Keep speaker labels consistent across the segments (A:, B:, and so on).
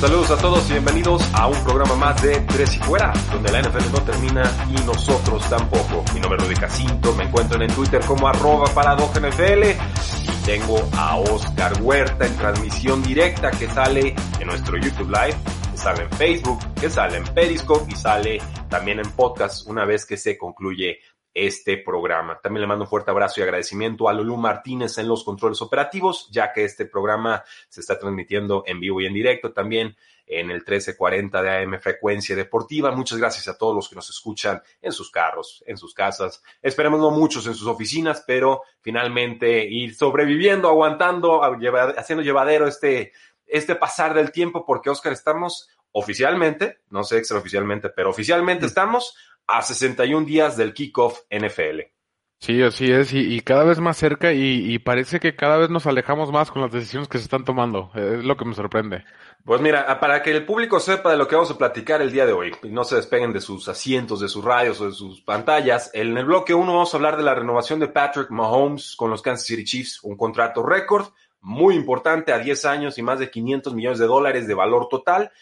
A: Saludos a todos y bienvenidos a un programa más de Tres y Fuera, donde la NFL no termina y nosotros tampoco. Mi nombre es Rudy Casinto, me encuentro en Twitter como arroba NFL y tengo a Oscar Huerta en transmisión directa que sale en nuestro YouTube Live, que sale en Facebook, que sale en Periscope y sale también en podcast una vez que se concluye este programa. También le mando un fuerte abrazo y agradecimiento a Lulú Martínez en los controles operativos, ya que este programa se está transmitiendo en vivo y en directo también en el 1340 de AM Frecuencia Deportiva. Muchas gracias a todos los que nos escuchan en sus carros, en sus casas. Esperemos no muchos en sus oficinas, pero finalmente ir sobreviviendo, aguantando, haciendo llevadero este, este pasar del tiempo, porque Oscar, estamos oficialmente, no sé extraoficialmente, pero oficialmente estamos a 61 días del kickoff NFL.
B: Sí, así es, y, cada vez más cerca y, parece que cada vez nos alejamos más con las decisiones que se están tomando. Es lo que me sorprende.
A: Pues mira, para que el público sepa de lo que vamos a platicar el día de hoy y no se despeguen de sus asientos, de sus radios o de sus pantallas, en el bloque 1 vamos a hablar de la renovación de Patrick Mahomes con los Kansas City Chiefs, un contrato récord muy importante a 10 años y más de 500 millones de dólares de valor total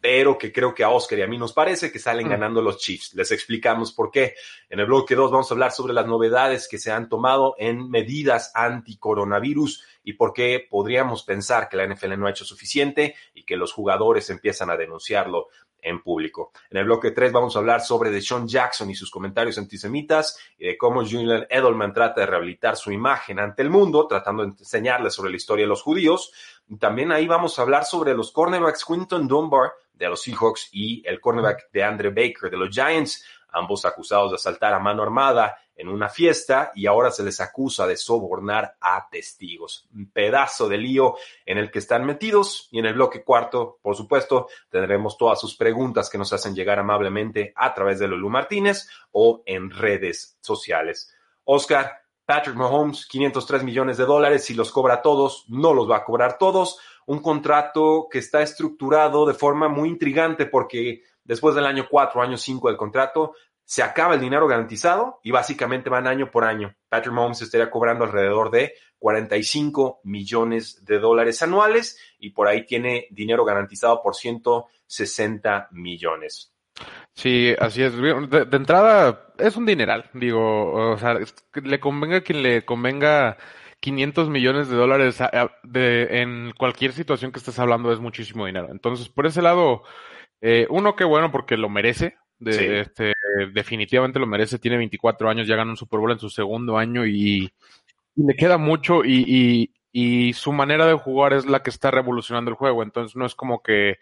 A: pero que creo que a Oscar y a mí nos parece que salen mm. ganando los Chiefs. Les explicamos por qué. En el bloque 2 vamos a hablar sobre las novedades que se han tomado en medidas anti-coronavirus y por qué podríamos pensar que la NFL no ha hecho suficiente y que los jugadores empiezan a denunciarlo en público. En el bloque 3 vamos a hablar sobre Deshaun Jackson y sus comentarios antisemitas y de cómo Julian Edelman trata de rehabilitar su imagen ante el mundo, tratando de enseñarles sobre la historia de los judíos. También ahí vamos a hablar sobre los cornerbacks Quinton Dunbar de los Seahawks y el cornerback de Andre Baker de los Giants, ambos acusados de asaltar a mano armada en una fiesta y ahora se les acusa de sobornar a testigos. Un pedazo de lío en el que están metidos y en el bloque cuarto, por supuesto, tendremos todas sus preguntas que nos hacen llegar amablemente a través de Lulu Martínez o en redes sociales. Oscar, Patrick Mahomes, 503 millones de dólares, si los cobra todos, no los va a cobrar todos. Un contrato que está estructurado de forma muy intrigante porque después del año 4, año 5 del contrato, se acaba el dinero garantizado y básicamente van año por año. Patrick Mahomes estaría cobrando alrededor de 45 millones de dólares anuales y por ahí tiene dinero garantizado por 160 millones.
B: Sí, así es. De, entrada, es un dineral. Digo, o sea, le convenga quien le convenga 500 millones de dólares en cualquier situación que estés hablando es muchísimo dinero. Entonces, por ese lado, eh, uno, qué bueno porque lo merece. De, este, definitivamente lo merece, tiene 24 años, ya ganó un Super Bowl en su segundo año y, le queda mucho y, y, su manera de jugar es la que está revolucionando el juego, entonces no es como que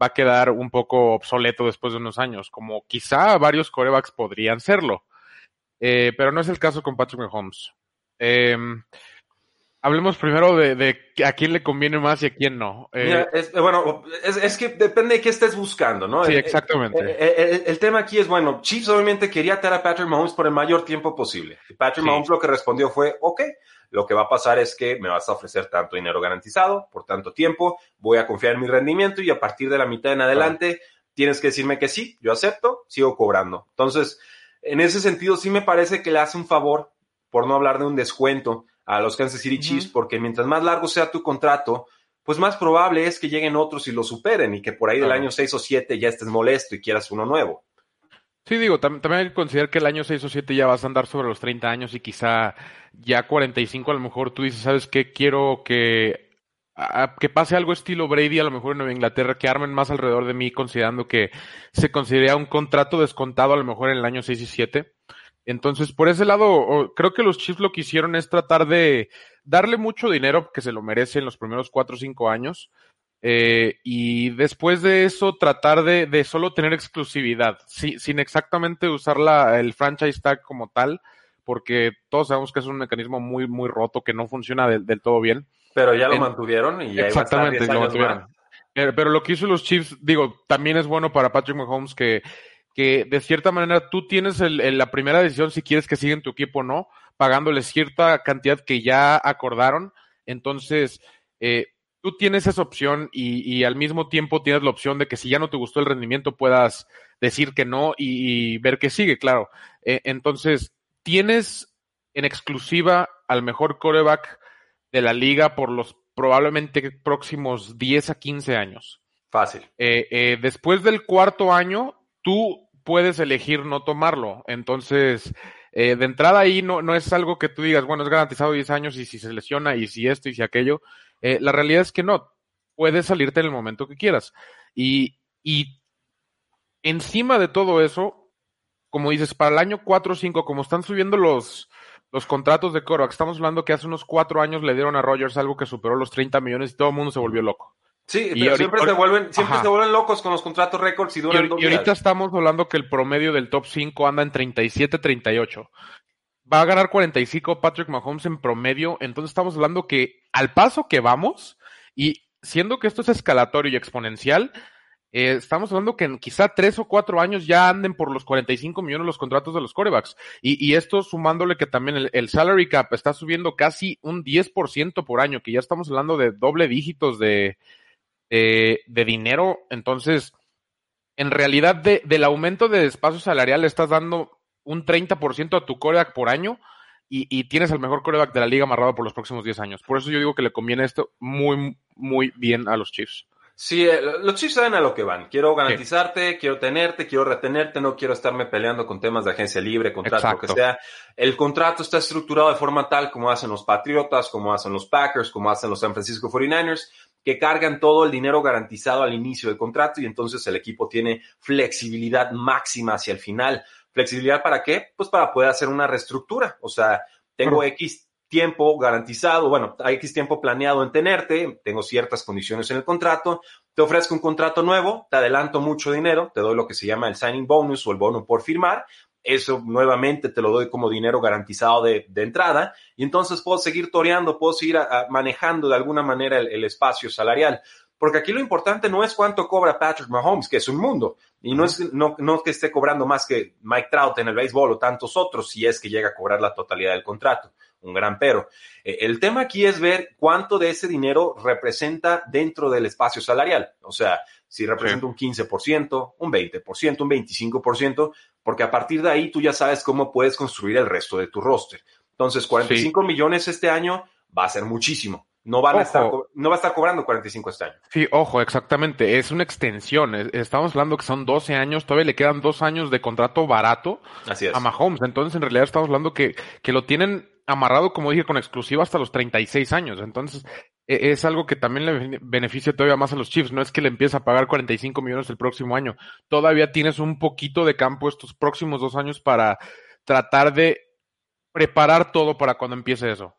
B: va a quedar un poco obsoleto después de unos años, como quizá varios corebacks podrían serlo, eh, pero no es el caso con Patrick Mahomes. Eh, hablemos primero de, a quién le conviene más y a quién no.
A: Eh, bueno, es, que depende de qué estés buscando, ¿no?
B: Sí, exactamente.
A: El, tema aquí es, bueno, Chiefs obviamente quería tener a Patrick Mahomes por el mayor tiempo posible. Patrick Mahomes lo que respondió fue, ok, lo que va a pasar es que me vas a ofrecer tanto dinero garantizado por tanto tiempo, voy a confiar en mi rendimiento y a partir de la mitad en adelante tienes que decirme que sí, yo acepto, sigo cobrando. Entonces, en ese sentido sí me parece que le hace un favor, por no hablar de un descuento, a los Kansas City Chiefs, porque mientras más largo sea tu contrato, pues más probable es que lleguen otros y lo superen y que por ahí del año 6 o 7 ya estés molesto y quieras uno nuevo.
B: Sí, digo, también hay que considerar que el año 6 o 7 ya vas a andar sobre los 30 años y quizá ya 45 a lo mejor tú dices, ¿sabes qué? Quiero que, que pase algo estilo Brady a lo mejor en Nueva Inglaterra, que armen más alrededor de mí considerando que se considera un contrato descontado a lo mejor en el año 6 y 7. Entonces, por ese lado, creo que los Chiefs lo que hicieron es tratar de darle mucho dinero que se lo merece en los primeros cuatro o cinco años, Eh, y después de eso, tratar de, de solo tener exclusividad, sin exactamente usar la, el franchise tag como tal, porque todos sabemos que es un mecanismo muy, muy roto, que no funciona del, todo bien.
A: Pero ya lo mantuvieron y ya
B: Exactamente, lo mantuvieron. Eh, pero lo que hizo los Chiefs, digo, también es bueno para Patrick Mahomes que, que de cierta manera tú tienes el, la primera decisión si quieres que siga en tu equipo o no, pagándole cierta cantidad que ya acordaron. Entonces, eh, tú tienes esa opción y, y, al mismo tiempo tienes la opción de que si ya no te gustó el rendimiento puedas decir que no y, ver que sigue, claro. Eh, entonces, tienes en exclusiva al mejor coreback de la liga por los probablemente próximos 10 a 15 años.
A: Fácil.
B: Eh, eh, después del cuarto año, tú puedes elegir no tomarlo. Entonces, eh, de entrada ahí no, no es algo que tú digas, bueno, es garantizado 10 años y si se lesiona y si esto y si aquello. la realidad es que no. Puedes salirte en el momento que quieras. Y, y encima de todo eso, como dices, para el año 4 o 5, como están subiendo los, los contratos de Coro, estamos hablando que hace unos cuatro años le dieron a Rogers algo que superó los 30 millones y todo el mundo se volvió loco.
A: Sí, pero siempre, se vuelven, siempre se vuelven locos con los contratos récords y duran
B: y, y ahorita estamos hablando que el promedio del top 5 anda en 37-38. Va a ganar 45 Patrick Mahomes en promedio, entonces estamos hablando que al paso que vamos, y siendo que esto es escalatorio y exponencial, eh, estamos hablando que en quizá tres o cuatro años ya anden por los 45 millones los contratos de los corebacks. Y, y esto sumándole que también el, salary cap está subiendo casi un 10% por año, que ya estamos hablando de doble dígitos de, de, dinero. Entonces, en realidad de, del aumento de espacio salarial le estás dando un 30% a tu coreback por año. Y, y, tienes el mejor coreback de la liga amarrado por los próximos 10 años. Por eso yo digo que le conviene esto muy, muy bien a los Chiefs.
A: Sí, eh, los Chiefs saben a lo que van. Quiero garantizarte, quiero tenerte, quiero retenerte, no quiero estarme peleando con temas de agencia libre, contrato, lo que sea. El contrato está estructurado de forma tal como hacen los Patriotas, como hacen los Packers, como hacen los San Francisco 49ers, que cargan todo el dinero garantizado al inicio del contrato y entonces el equipo tiene flexibilidad máxima hacia el final. ¿Flexibilidad para qué? Pues para poder hacer una reestructura. O sea, tengo X tiempo garantizado, bueno, hay X tiempo planeado en tenerte, tengo ciertas condiciones en el contrato, te ofrezco un contrato nuevo, te adelanto mucho dinero, te doy lo que se llama el signing bonus o el bono por firmar, eso nuevamente te lo doy como dinero garantizado de, entrada y entonces puedo seguir toreando, puedo seguir manejando de alguna manera el, espacio salarial. Porque aquí lo importante no es cuánto cobra Patrick Mahomes, que es un mundo, y no es no, no que esté cobrando más que Mike Trout en el béisbol o tantos otros, si es que llega a cobrar la totalidad del contrato un gran pero. Eh, el tema aquí es ver cuánto de ese dinero representa dentro del espacio salarial. O sea, si representa un 15%, un 20%, un 25%, porque a partir de ahí tú ya sabes cómo puedes construir el resto de tu roster. Entonces, 45 millones este año va a ser muchísimo. No, van a estar, no va a estar cobrando 45 este año.
B: Sí, ojo, exactamente. Es una extensión. Estamos hablando que son 12 años. Todavía le quedan dos años de contrato barato a Mahomes. Entonces, en realidad, estamos hablando que, que lo tienen amarrado, como dije, con exclusiva hasta los 36 años. Entonces, e, es algo que también le beneficia todavía más a los Chiefs. No es que le empiece a pagar 45 millones el próximo año. Todavía tienes un poquito de campo estos próximos dos años para tratar de preparar todo para cuando empiece eso.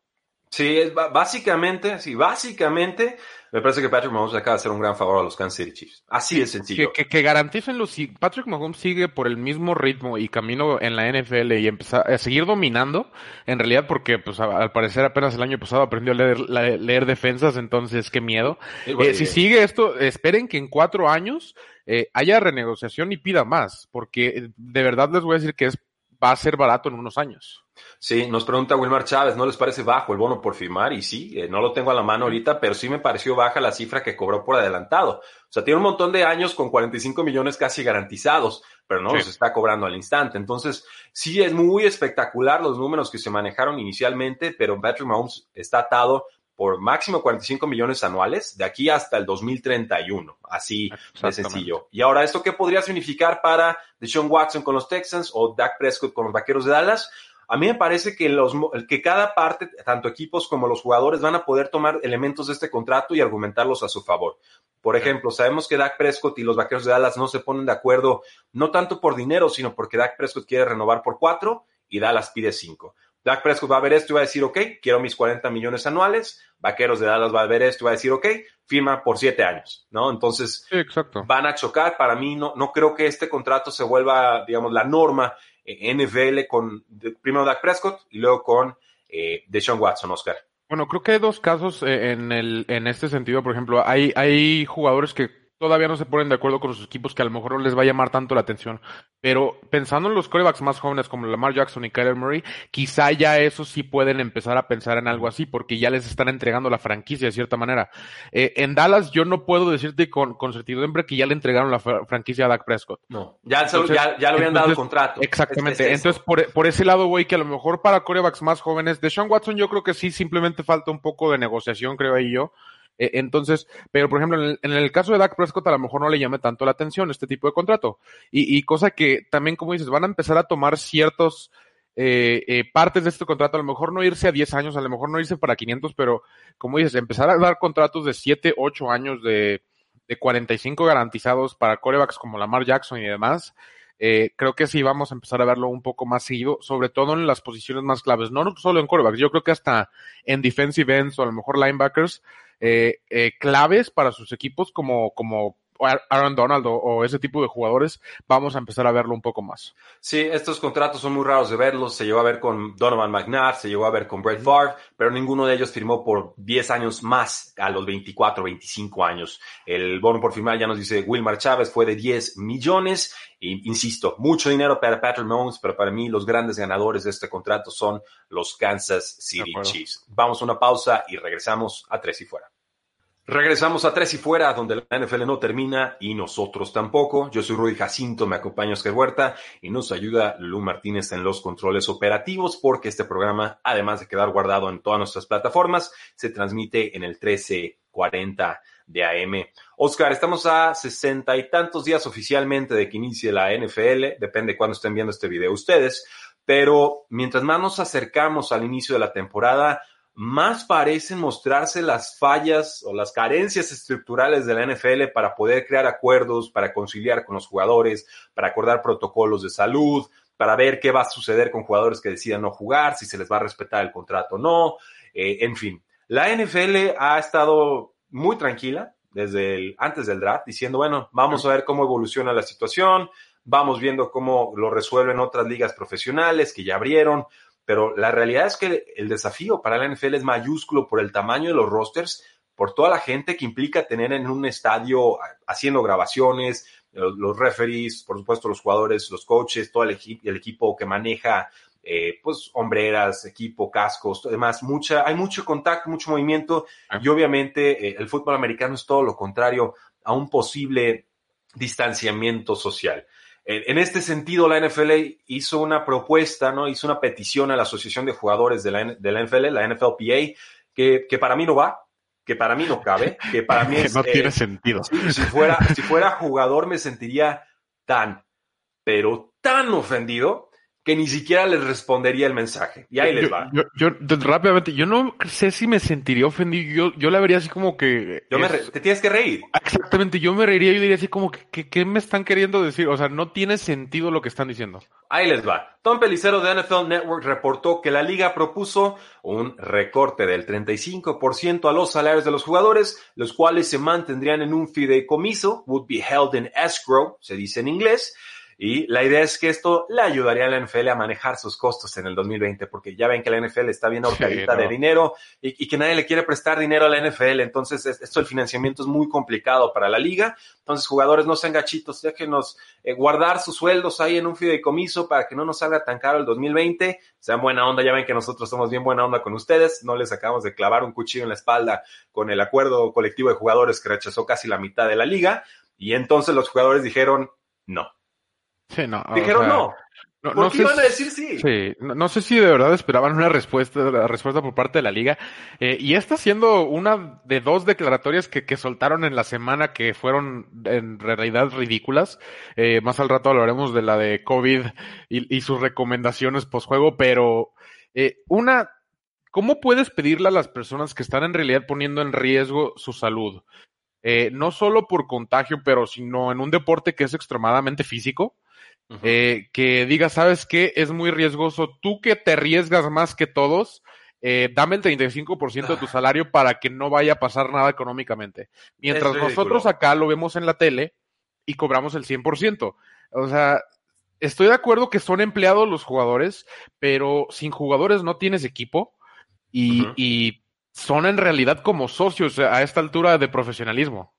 A: Sí, es básicamente, sí, básicamente me parece que Patrick Mahomes acaba de hacer un gran favor a los Kansas City Chiefs. Así de sencillo.
B: Que, que, garanticen los, si Patrick Mahomes sigue por el mismo ritmo y camino en la NFL y empezar a seguir dominando, en realidad porque pues al parecer apenas el año pasado aprendió a leer, leer defensas, entonces qué miedo. Eh, si sigue esto, esperen que en cuatro años eh, haya renegociación y pida más, porque de verdad les voy a decir que es, va a ser barato en unos años.
A: Sí, nos pregunta Wilmar Chávez, ¿no les parece bajo el bono por firmar? Y sí, eh, no lo tengo a la mano ahorita, pero sí me pareció baja la cifra que cobró por adelantado. O sea, tiene un montón de años con 45 millones casi garantizados, pero no los está cobrando al instante. Entonces, sí es muy espectacular los números que se manejaron inicialmente, pero Patrick Mahomes está atado por máximo 45 millones anuales de aquí hasta el 2031. Así de sencillo. Y ahora, ¿esto qué podría significar para Deshaun Watson con los Texans o Dak Prescott con los Vaqueros de Dallas? A mí me parece que, los, que cada parte, tanto equipos como los jugadores, van a poder tomar elementos de este contrato y argumentarlos a su favor. Por ejemplo, sabemos que Dak Prescott y los Vaqueros de Dallas no se ponen de acuerdo, no tanto por dinero, sino porque Dak Prescott quiere renovar por cuatro y Dallas pide cinco. Dak Prescott va a ver esto y va a decir, ok, quiero mis 40 millones anuales. Vaqueros de Dallas va a ver esto y va a decir, ok, firma por siete años, ¿no? Entonces,
B: Sí, exacto.
A: van a chocar. Para mí, no, no creo que este contrato se vuelva, digamos, la norma NFL con primero Dak Prescott y luego con eh, Deshaun Watson, Oscar.
B: Bueno, creo que hay dos casos eh, en el, en este sentido. Por ejemplo, hay, hay jugadores que todavía no se ponen de acuerdo con sus equipos que a lo mejor no les va a llamar tanto la atención. Pero pensando en los corebacks más jóvenes como Lamar Jackson y Kyler Murray, quizá ya esos sí pueden empezar a pensar en algo así porque ya les están entregando la franquicia de cierta manera. Eh, en Dallas yo no puedo decirte con, con certidumbre que ya le entregaron la fra- franquicia a Dak Prescott.
A: No. Ya, se lo-
B: Entonces-
A: ya, ya le habían dado el contrato.
B: Exactamente.
A: Es- es eso.
B: Entonces, por, por ese lado, güey, que a lo mejor para corebacks más jóvenes, de Sean Watson, yo creo que sí, simplemente falta un poco de negociación, creo ahí yo. Eh, entonces, pero por ejemplo, en el, en el caso de Dak Prescott, a lo mejor no le llame tanto la atención este tipo de contrato. Y, y cosa que también, como dices, van a empezar a tomar ciertos eh, eh, partes de este contrato, a lo mejor no irse a 10 años, a lo mejor no irse para 500, pero como dices, empezar a dar contratos de 7, 8 años de, de 45 garantizados para corebacks como Lamar Jackson y demás, eh, creo que sí vamos a empezar a verlo un poco más seguido, sobre todo en las posiciones más claves, no solo en corebacks, yo creo que hasta en defensive ends o a lo mejor linebackers eh, eh, claves para sus equipos como, como Aaron Donald o, o ese tipo de jugadores, vamos a empezar a verlo un poco más.
A: Sí, estos contratos son muy raros de verlos. Se llegó a ver con Donovan McNabb, se llegó a ver con Brett Favre, pero ninguno de ellos firmó por 10 años más a los 24, 25 años. El bono por firmar, ya nos dice Wilmar Chávez, fue de 10 millones. Y, insisto, mucho dinero para Patrick Mahomes, pero para mí los grandes ganadores de este contrato son los Kansas City. Chiefs. Vamos a una pausa y regresamos a Tres y Fuera. Regresamos a Tres y Fuera, donde la NFL no termina y nosotros tampoco. Yo soy Rudy Jacinto, me acompaña Oscar Huerta y nos ayuda Lu Martínez en los controles operativos porque este programa, además de quedar guardado en todas nuestras plataformas, se transmite en el 1340 de AM. Oscar, estamos a sesenta y tantos días oficialmente de que inicie la NFL, depende cuándo estén viendo este video ustedes, pero mientras más nos acercamos al inicio de la temporada, más parecen mostrarse las fallas o las carencias estructurales de la NFL para poder crear acuerdos, para conciliar con los jugadores, para acordar protocolos de salud, para ver qué va a suceder con jugadores que decidan no jugar, si se les va a respetar el contrato o no. Eh, en fin, la NFL ha estado muy tranquila desde antes del draft, diciendo, bueno, vamos a ver cómo evoluciona la situación, vamos viendo cómo lo resuelven otras ligas profesionales que ya abrieron, pero la realidad es que el desafío para la NFL es mayúsculo por el tamaño de los rosters, por toda la gente que implica tener en un estadio haciendo grabaciones, los referees, por supuesto los jugadores, los coaches, todo el, equi el equipo que maneja eh, pues hombreras, equipo, cascos, demás, mucha, hay mucho contacto, mucho movimiento
B: Ah.
A: y obviamente eh, el fútbol americano es todo lo contrario a un posible distanciamiento social. En, este sentido, la NFL hizo una propuesta, ¿no? Hizo una petición a la Asociación de Jugadores de la, de la NFL, la NFLPA, que, que para mí no va, que para mí no cabe, que para mí es,
B: no tiene sentido.
A: Si, si fuera, si fuera jugador me sentiría tan, pero tan ofendido que ni siquiera les respondería el mensaje. Y ahí
B: yo,
A: les va.
B: Yo, yo, rápidamente, yo no sé si me sentiría ofendido. Yo, yo la vería así como que.
A: Yo me re, te tienes que reír.
B: Exactamente, yo me reiría y diría así como que, que, ¿qué me están queriendo decir? O sea, no tiene sentido lo que están diciendo.
A: Ahí les va. Tom Pelicero de NFL Network reportó que la liga propuso un recorte del 35% a los salarios de los jugadores, los cuales se mantendrían en un fideicomiso, would be held in escrow, se dice en inglés. Y la idea es que esto le ayudaría a la NFL a manejar sus costos en el 2020, porque ya ven que la NFL está bien ahorcadita sí, no. de dinero y, y, que nadie le quiere prestar dinero a la NFL. Entonces, esto el financiamiento es muy complicado para la liga. Entonces, jugadores, no sean gachitos, déjenos eh, guardar sus sueldos ahí en un fideicomiso para que no nos salga tan caro el 2020. Sean buena onda, ya ven que nosotros somos bien buena onda con ustedes. No les acabamos de clavar un cuchillo en la espalda con el acuerdo colectivo de jugadores que rechazó casi la mitad de la liga. Y entonces los jugadores dijeron no.
B: Sí, no.
A: Dijeron
B: o sea,
A: no.
B: No,
A: ¿Por
B: no
A: qué
B: sé
A: iban a decir sí?
B: Sí, no, no sé si de verdad esperaban una respuesta, la respuesta por parte de la liga. Eh, y esta siendo una de dos declaratorias que, que soltaron en la semana que fueron en realidad ridículas. Eh, más al rato hablaremos de la de COVID y, y sus recomendaciones posjuego, pero eh, una, ¿cómo puedes pedirle a las personas que están en realidad poniendo en riesgo su salud? No solo por contagio, pero sino en un deporte que es extremadamente físico Eh, que diga, ¿sabes qué? Es muy riesgoso. Tú que te arriesgas más que todos, eh, dame el 35% de tu
A: Ah.
B: salario para que no vaya a pasar nada económicamente. Mientras nosotros acá lo vemos en la tele y cobramos el 100%. O sea, estoy de acuerdo que son empleados los jugadores, pero sin jugadores no tienes equipo y son en realidad como socios a esta altura de profesionalismo.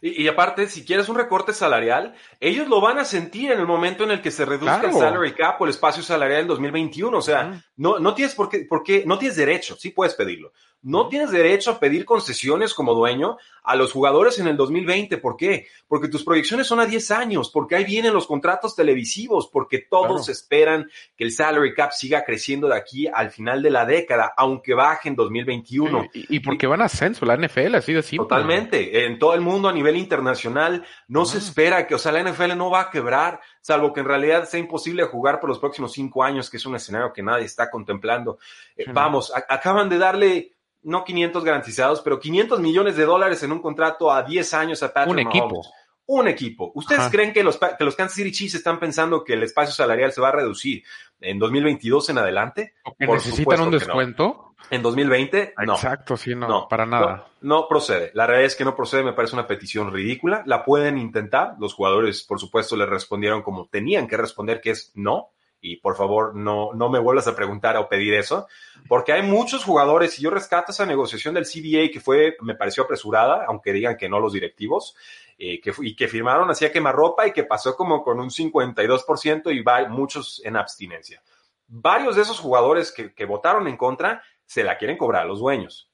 A: Y, y aparte, si quieres un recorte salarial, ellos lo van a sentir en el momento en el que se reduzca
B: Claro.
A: el salary cap o el espacio salarial del 2021. O sea, no, no tienes por qué, por qué- no tienes derecho, sí puedes pedirlo. No tienes derecho a pedir concesiones como dueño a los jugadores en el 2020. ¿Por qué? Porque tus proyecciones son a 10 años, porque ahí vienen los contratos televisivos, porque todos
B: Claro.
A: esperan que el salary cap siga creciendo de aquí al final de la década, aunque baje en 2021.
B: Sí, y, y porque van a ascenso, la NFL, así de simple.
A: Totalmente. En todo el mundo a nivel internacional no se
B: Ah.
A: espera que, o sea, la NFL no va a quebrar, salvo que en realidad sea imposible jugar por los próximos cinco años, que es un escenario que nadie está contemplando. Eh,
B: Sí,
A: vamos, a- acaban de darle, no 500 garantizados, pero 500 millones de dólares en un contrato a 10 años a Patrick
B: Un
A: Mahomes.
B: equipo.
A: Un equipo. ¿Ustedes
B: Ajá.
A: creen que los, que los Kansas City Chiefs están pensando que el espacio salarial se va a reducir en 2022 en adelante?
B: O que
A: Por
B: necesitan un
A: que no.
B: descuento.
A: ¿En 2020? No.
B: Exacto, sí, no,
A: No,
B: para nada.
A: No, no procede. La realidad es que no procede, me parece una petición ridícula. La pueden intentar. Los jugadores, por supuesto, le respondieron como tenían que responder, que es no. Y por favor, no, no me vuelvas a preguntar o pedir eso, porque hay muchos jugadores, y yo rescato esa negociación del CBA que fue, me pareció apresurada, aunque digan que no los directivos, eh, que, y que firmaron así a quemarropa y que pasó como con un 52% y va, muchos en abstinencia. Varios de esos jugadores que, que votaron en contra se la quieren cobrar a los dueños.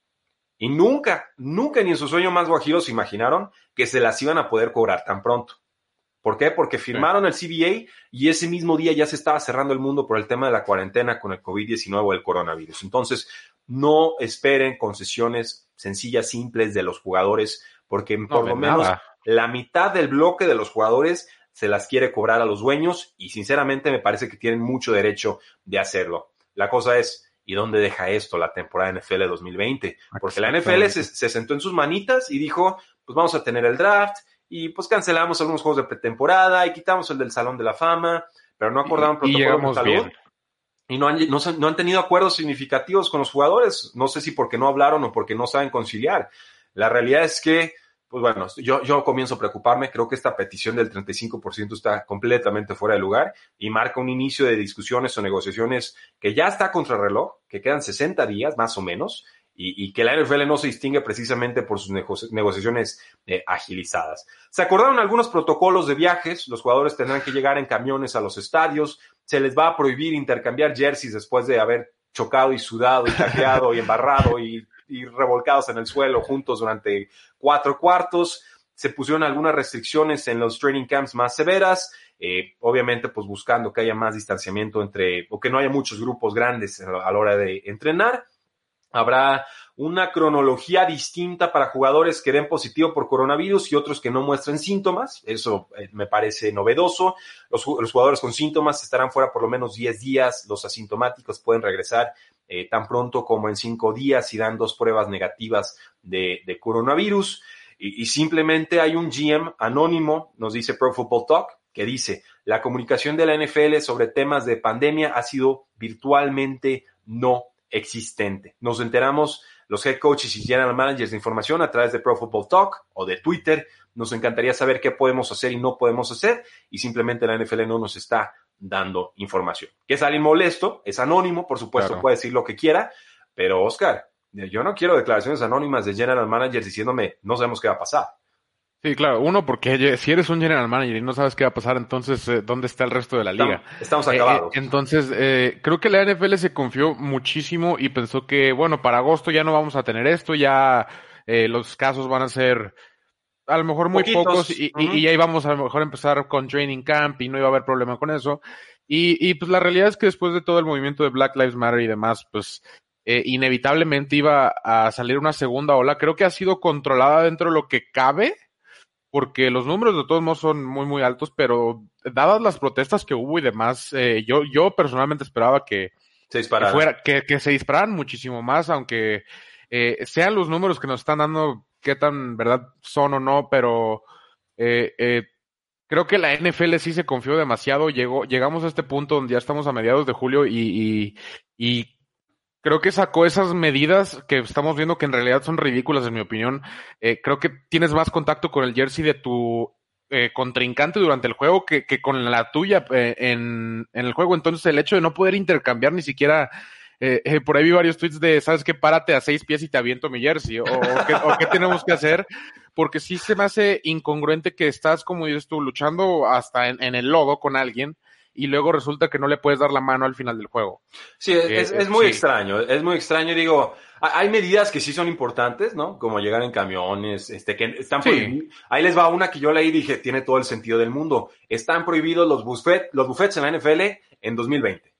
A: Y nunca, nunca ni en su sueño más guajiro se imaginaron que se las iban a poder cobrar tan pronto. ¿Por qué? Porque firmaron el CBA y ese mismo día ya se estaba cerrando el mundo por el tema de la cuarentena con el COVID-19 o el coronavirus. Entonces, no esperen concesiones sencillas, simples de los jugadores, porque
B: No,
A: por lo menos
B: nada.
A: la mitad del bloque de los jugadores se las quiere cobrar a los dueños y sinceramente me parece que tienen mucho derecho de hacerlo. La cosa es, ¿y dónde deja esto la temporada NFL 2020? Porque la NFL se, se sentó en sus manitas y dijo, pues vamos a tener el draft y pues cancelamos algunos juegos de pretemporada y quitamos el del Salón de la Fama, pero no acordaron protocolos de salud.
B: bien.
A: Y no han, no han tenido acuerdos significativos con los jugadores. No sé si porque no hablaron o porque no saben conciliar. La realidad es que, pues bueno, yo, yo comienzo a preocuparme. Creo que esta petición del 35% está completamente fuera de lugar y marca un inicio de discusiones o negociaciones que ya está contra reloj, que quedan 60 días más o menos, y, que la NFL no se distingue precisamente por sus negoci- negociaciones eh, agilizadas. Se acordaron algunos protocolos de viajes. Los jugadores tendrán que llegar en camiones a los estadios se les va a prohibir intercambiar jerseys después de haber chocado y sudado y tacleado y embarrado y, y revolcados en el suelo juntos durante cuatro cuartos. Se pusieron algunas restricciones en los training camps más severas, eh, obviamente pues buscando que haya más distanciamiento entre, o que no haya muchos grupos grandes a la hora de entrenar. Habrá una cronología distinta para jugadores que den positivo por coronavirus y otros que no muestren síntomas. Eso eh, me parece novedoso. Los, ju- los jugadores con síntomas estarán fuera por lo menos 10 días. Los asintomáticos pueden regresar eh, tan pronto como en 5 días y dan dos pruebas negativas de, coronavirus. Y simplemente hay un GM anónimo, nos dice Pro Football Talk, que dice, la comunicación de la NFL sobre temas de pandemia ha sido virtualmente no existente. Nos enteramos los head coaches y general managers de información a través de Pro Football Talk o de Twitter. Nos encantaría saber qué podemos hacer y no podemos hacer y simplemente la NFL no nos está dando información. Que es alguien molesto, es anónimo, por supuesto,
B: Claro.
A: puede decir lo que quiera, pero Oscar, yo no quiero declaraciones anónimas de general managers diciéndome no sabemos qué va a pasar.
B: Sí, claro. Uno, porque si eres un general manager y no sabes qué va a pasar, entonces, eh, ¿dónde está el resto de la liga?
A: Estamos, estamos
B: Eh, eh,
A: acabados.
B: entonces, eh, creo que la NFL se confió muchísimo y pensó que, bueno, para agosto ya no vamos a tener esto, ya eh, los casos van a ser a lo mejor muy
A: Poquitos.
B: pocos y, y-
A: Ujú.
B: y ahí vamos a lo mejor empezar con training camp y no iba a haber problema con eso. Y, y pues la realidad es que después de todo el movimiento de Black Lives Matter y demás, pues eh, inevitablemente iba a salir una segunda ola. Creo que ha sido controlada dentro de lo que cabe porque los números de todos modos son muy, muy altos, pero dadas las protestas que hubo y demás, eh, yo, yo personalmente esperaba que,
A: Se
B: que fuera, que, que se dispararan muchísimo más, aunque eh, sean los números que nos están dando, qué tan verdad son o no, pero eh, eh, creo que la NFL sí se confió demasiado, llegó, llegamos a este punto donde ya estamos a mediados de julio y, y, y creo que sacó esas medidas que estamos viendo que en realidad son ridículas, en mi opinión. Eh, creo que tienes más contacto con el jersey de tu eh, contrincante durante el juego que, que con la tuya eh, en, en, el juego. Entonces, el hecho de no poder intercambiar ni siquiera. Eh, por ahí vi varios tweets de, ¿sabes qué? Párate a seis pies y te aviento mi jersey. O, qué, o qué tenemos que hacer. Porque sí se me hace incongruente que estás, como dices tú, luchando hasta en, en el lodo con alguien y luego resulta que no le puedes dar la mano al final del juego.
A: Sí, es, es muy sí. extraño, es muy extraño. Digo, hay medidas que sí son importantes, ¿no? Como llegar en camiones, este, que están sí. prohibidos. Ahí les va una que yo leí y dije, tiene todo el sentido del mundo. Están prohibidos los, buffet, los buffets en la NFL en 2020.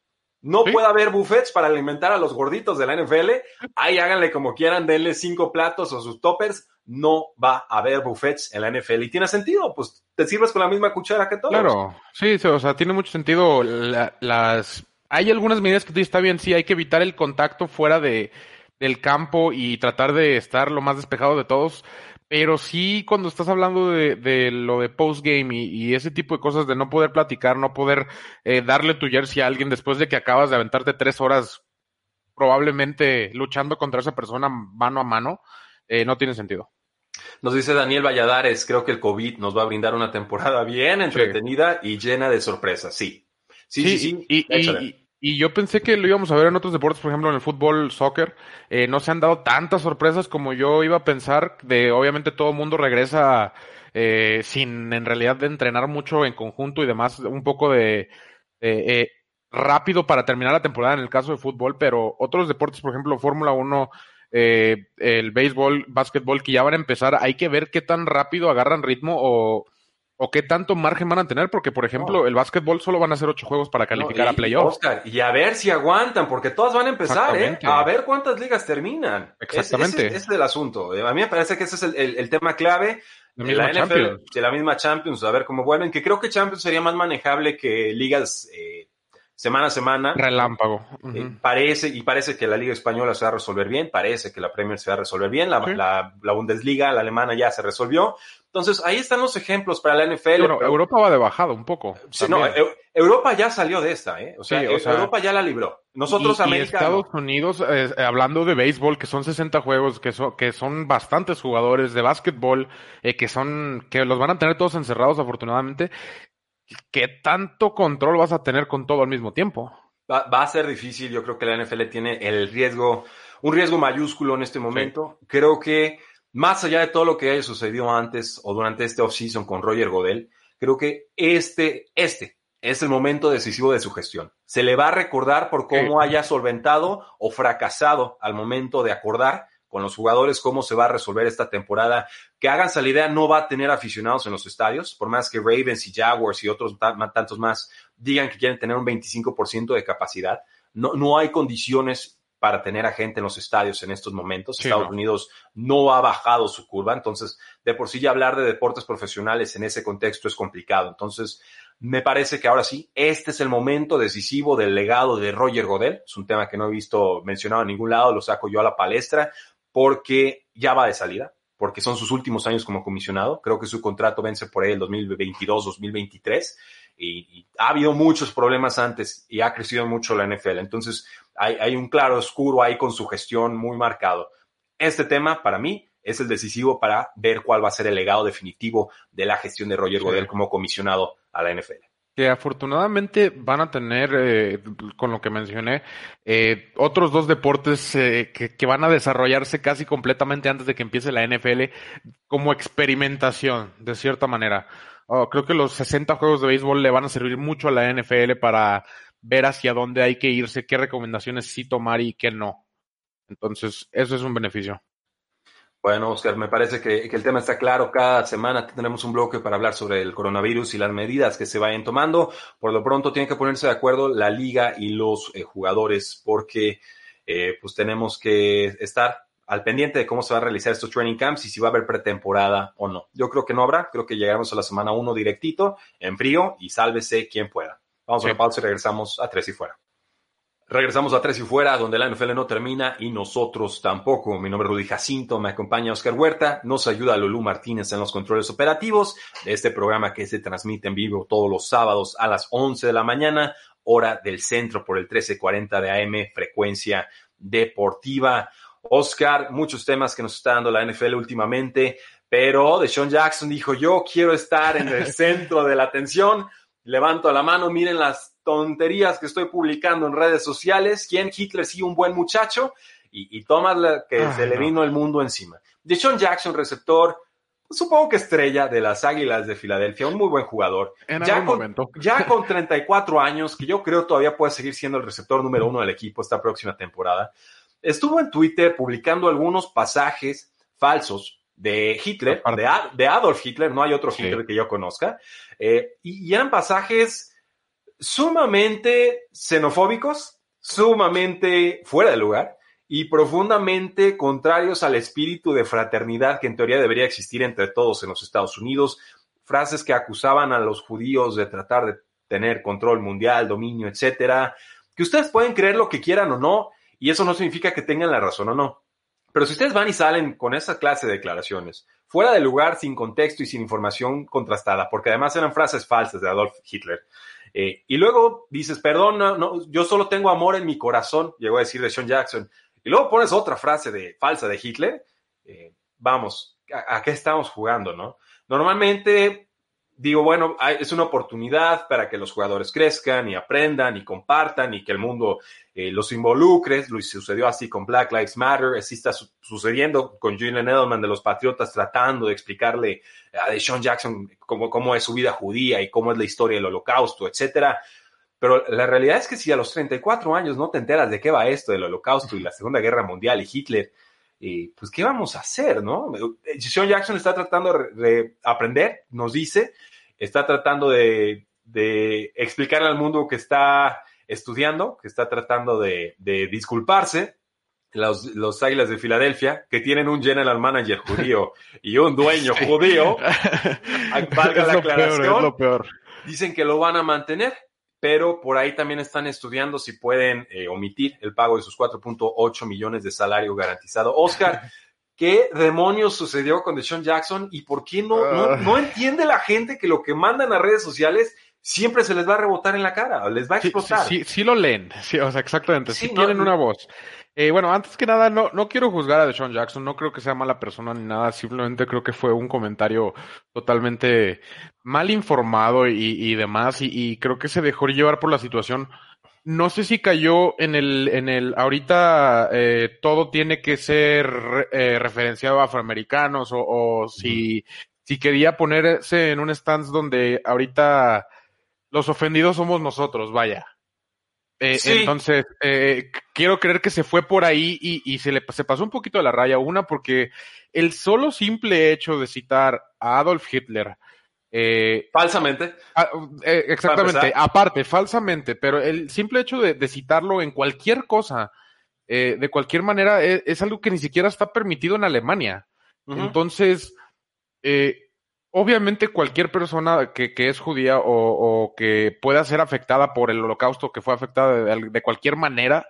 A: No ¿Sí? puede haber buffets para alimentar a los gorditos de la NFL. Ahí háganle como quieran, denle cinco platos o sus toppers. No va a haber buffets en la NFL. Y tiene sentido, pues te sirves con la misma cuchara que todos.
B: Claro, sí, o sea, tiene mucho sentido. La, las Hay algunas medidas que está bien, sí, hay que evitar el contacto fuera de, del campo y tratar de estar lo más despejado de todos. Pero sí, cuando estás hablando de, de lo de postgame y, y, ese tipo de cosas, de no poder platicar, no poder eh, darle tu jersey a alguien después de que acabas de aventarte tres horas probablemente luchando contra esa persona mano a mano, eh, no tiene sentido.
A: Nos dice Daniel Valladares, creo que el COVID nos va a brindar una temporada bien entretenida sí. y llena de sorpresas. Sí. Sí, sí, sí. sí.
B: Y, y, y, yo pensé que lo íbamos a ver en otros deportes, por ejemplo en el fútbol, soccer. Eh, no se han dado tantas sorpresas como yo iba a pensar. De obviamente todo el mundo regresa eh, sin en realidad de entrenar mucho en conjunto y demás, un poco de eh, rápido para terminar la temporada en el caso de fútbol, pero otros deportes, por ejemplo, Fórmula 1 eh, el béisbol, básquetbol, que ya van a empezar, hay que ver qué tan rápido agarran ritmo o, o qué tanto margen van a tener, porque por ejemplo, no. el básquetbol solo van a ser ocho juegos para calificar
A: no, y,
B: a playoffs.
A: y a ver si aguantan, porque todas van a empezar, ¿eh? A ver cuántas ligas terminan.
B: Exactamente.
A: Ese, es el asunto. A mí me parece que ese es el, el, el tema clave.
B: La misma la NFL,
A: de la misma Champions, a ver cómo vuelven, que creo que Champions sería más manejable que ligas eh, semana a semana.
B: Relámpago. Uh
A: -huh. eh, parece, y parece que la Liga Española se va a resolver bien, parece que la Premier se va a resolver bien, la, sí. la, la Bundesliga, la alemana ya se resolvió. Entonces, ahí están los ejemplos para la NFL.
B: Bueno, pero... Europa va de bajada un poco.
A: Sí, no, Europa ya salió de esta, ¿eh? O sea, sí, o sea Europa ya la libró. Nosotros,
B: y,
A: América.
B: Y Estados no. Unidos, eh, hablando de béisbol, que son 60 juegos, que son, que son bastantes jugadores, de básquetbol, eh, que son, que los van a tener todos encerrados, afortunadamente. ¿Qué tanto control vas a tener con todo al mismo tiempo?
A: Va, va, a ser difícil. Yo creo que la NFL tiene el riesgo, un riesgo mayúsculo en este momento. Sí. Creo que más allá de todo lo que haya sucedido antes o durante este offseason con Roger Godel, creo que este, este es el momento decisivo de su gestión. Se le va a recordar por cómo sí. haya solventado o fracasado al momento de acordar con los jugadores cómo se va a resolver esta temporada. Que hagan la idea, no va a tener aficionados en los estadios, por más que Ravens y Jaguars y otros tantos más digan que quieren tener un 25% de capacidad. No, no hay condiciones para tener a gente en los estadios en estos momentos. Sí, Estados no. Unidos no ha bajado su curva, entonces de por sí ya hablar de deportes profesionales en ese contexto es complicado. Entonces, me parece que ahora sí, este es el momento decisivo del legado de Roger Godel. Es un tema que no he visto mencionado en ningún lado, lo saco yo a la palestra porque ya va de salida, porque son sus últimos años como comisionado. Creo que su contrato vence por ahí el 2022-2023 y, y, ha habido muchos problemas antes y ha crecido mucho la NFL. Entonces hay, hay un claro oscuro ahí con su gestión muy marcado. Este tema para mí es el decisivo para ver cuál va a ser el legado definitivo de la gestión de Roger. Godel como comisionado a la NFL
B: que afortunadamente van a tener, eh, con lo que mencioné, eh, otros dos deportes eh, que, que, van a desarrollarse casi completamente antes de que empiece la NFL como experimentación, de cierta manera. Oh, creo que los 60 juegos de béisbol le van a servir mucho a la NFL para ver hacia dónde hay que irse, qué recomendaciones sí tomar y qué no. Entonces, eso es un beneficio.
A: Bueno, Oscar, me parece que, que, el tema está claro. Cada semana tenemos un bloque para hablar sobre el coronavirus y las medidas que se vayan tomando. Por lo pronto tienen que ponerse de acuerdo la liga y los eh, jugadores porque eh, pues tenemos que estar al pendiente de cómo se va a realizar estos training camps y si va a haber pretemporada o no. Yo creo que no habrá. Creo que llegaremos a la semana 1 directito, en frío y sálvese quien pueda. Vamos sí. a la pausa y regresamos a tres y fuera. Regresamos a Tres y Fuera, donde la NFL no termina y nosotros tampoco. Mi nombre es Rudy Jacinto, me acompaña Oscar Huerta, nos ayuda Lulú Martínez en los controles operativos de este programa que se transmite en vivo todos los sábados a las 11 de la mañana, hora del centro por el 1340 de AM, frecuencia deportiva. Oscar, muchos temas que nos está dando la NFL últimamente, pero Deshaun Jackson dijo, yo quiero estar en el centro de la atención. Levanto la mano, miren las tonterías que estoy publicando en redes sociales. ¿Quién? Hitler sí, un buen muchacho. Y, y toma que se le
B: no.
A: vino el mundo encima. Deshaun Jackson, receptor, supongo que estrella de las Águilas de Filadelfia, un muy buen jugador.
B: En
A: Ya
B: algún
A: con,
B: momento.
A: ya con 34 años, que yo creo todavía puede seguir siendo el receptor número uno del equipo esta próxima temporada, estuvo en Twitter publicando algunos pasajes falsos de Hitler, de, de Adolf Hitler, no hay otro
B: Sí.
A: Hitler que yo conozca, eh, y, y eran pasajes sumamente xenofóbicos, sumamente fuera de lugar y profundamente contrarios al espíritu de fraternidad que en teoría debería existir entre todos en los Estados Unidos, frases que acusaban a los judíos de tratar de tener control mundial, dominio, etcétera, que ustedes pueden creer lo que quieran o no, y eso no significa que tengan la razón o no. Pero si ustedes van y salen con esa clase de declaraciones, fuera de lugar, sin contexto y sin información contrastada, porque además eran frases falsas de Adolf Hitler, eh, y luego dices, perdón, no, yo solo tengo amor en mi corazón, llegó a decir de Sean Jackson, y luego pones otra frase de falsa de Hitler, eh, vamos, ¿a, a qué estamos jugando, no? Normalmente digo, bueno, es una oportunidad para que los jugadores crezcan y aprendan y compartan y que el mundo eh, los involucre. Lo sucedió así con Black Lives Matter, así está su- sucediendo con Julian Edelman de los Patriotas tratando de explicarle a Deshaun Jackson cómo, cómo es su vida judía y cómo es la historia del holocausto, etcétera. Pero la realidad es que si a los 34 años no te enteras de qué va esto del holocausto y la Segunda Guerra Mundial y Hitler, eh, pues ¿qué vamos a hacer, no? Sean Jackson está tratando de, de aprender, nos dice, está tratando de, de explicarle al mundo que está estudiando, que está tratando de, de disculparse. Los, los Águilas de Filadelfia, que tienen un general manager judío y un dueño judío, valga
B: es
A: la
B: lo peor,
A: aclaración.
B: es lo peor.
A: Dicen que lo van a mantener, pero por ahí también están estudiando si pueden eh, omitir el pago de sus 4.8 millones de salario garantizado. Oscar, ¿qué demonios sucedió con Deshaun Jackson y por qué no, no,
B: Ah.
A: no entiende la gente que lo que mandan a redes sociales siempre se les va a rebotar en la cara, les va a explotar?
B: sí, sí, sí lo leen, sí, o sea, exactamente, sí,
A: no,
B: tienen una voz. Eh, bueno, antes que nada, no, no quiero juzgar a Deshaun Jackson, no creo que sea mala persona ni nada, simplemente creo que fue un comentario totalmente mal informado y, y demás, y, y creo que se dejó llevar por la situación. No sé si cayó en el, en el, ahorita eh, todo tiene que ser eh, referenciado a afroamericanos o, o si, si quería ponerse en un stance donde ahorita los ofendidos somos nosotros, vaya. Eh,
A: Sí.
B: Entonces, eh, quiero creer que se fue por ahí y, y se le se pasó un poquito de la raya. Una, porque el solo simple hecho de citar a Adolf Hitler, eh,
A: Falsamente.
B: eh, exactamente, aparte, falsamente, pero el simple hecho de, de citarlo en cualquier cosa, eh, de cualquier manera, es, es algo que ni siquiera está permitido en Alemania. Entonces, eh, obviamente cualquier persona que, que es judía o, o que pueda ser afectada por el holocausto, que fue afectada de, de cualquier manera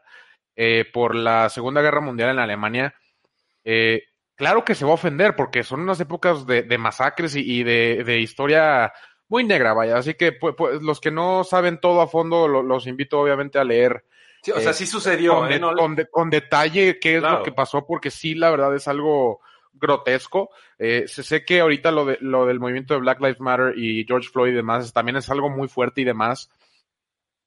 B: eh, por la Segunda Guerra Mundial en Alemania, eh, claro que se va a ofender porque son unas épocas de, de masacres y, y de, de historia muy negra, vaya. Así que pues, pues, los que no saben todo a fondo, lo- los invito obviamente a leer
A: Sí, o sea,
B: eh,
A: sí sucedió.
B: con,
A: ¿eh?
B: con de- con detalle qué es
A: Claro.
B: lo que pasó, porque sí, la verdad es algo grotesco. Eh, se sé que ahorita lo, de, lo del movimiento de Black Lives Matter y George Floyd y demás también es algo muy fuerte y demás.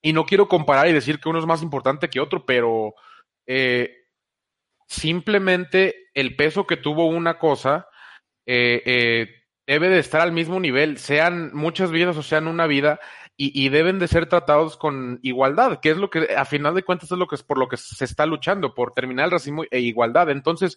B: Y no quiero comparar y decir que uno es más importante que otro, pero eh, simplemente el peso que tuvo una cosa eh, debe de estar al mismo nivel, sean muchas vidas o sean una vida, y, y deben de ser tratados con igualdad, que es lo que a final de cuentas es lo que es por lo que se está luchando, por terminar el racismo e igualdad. Entonces,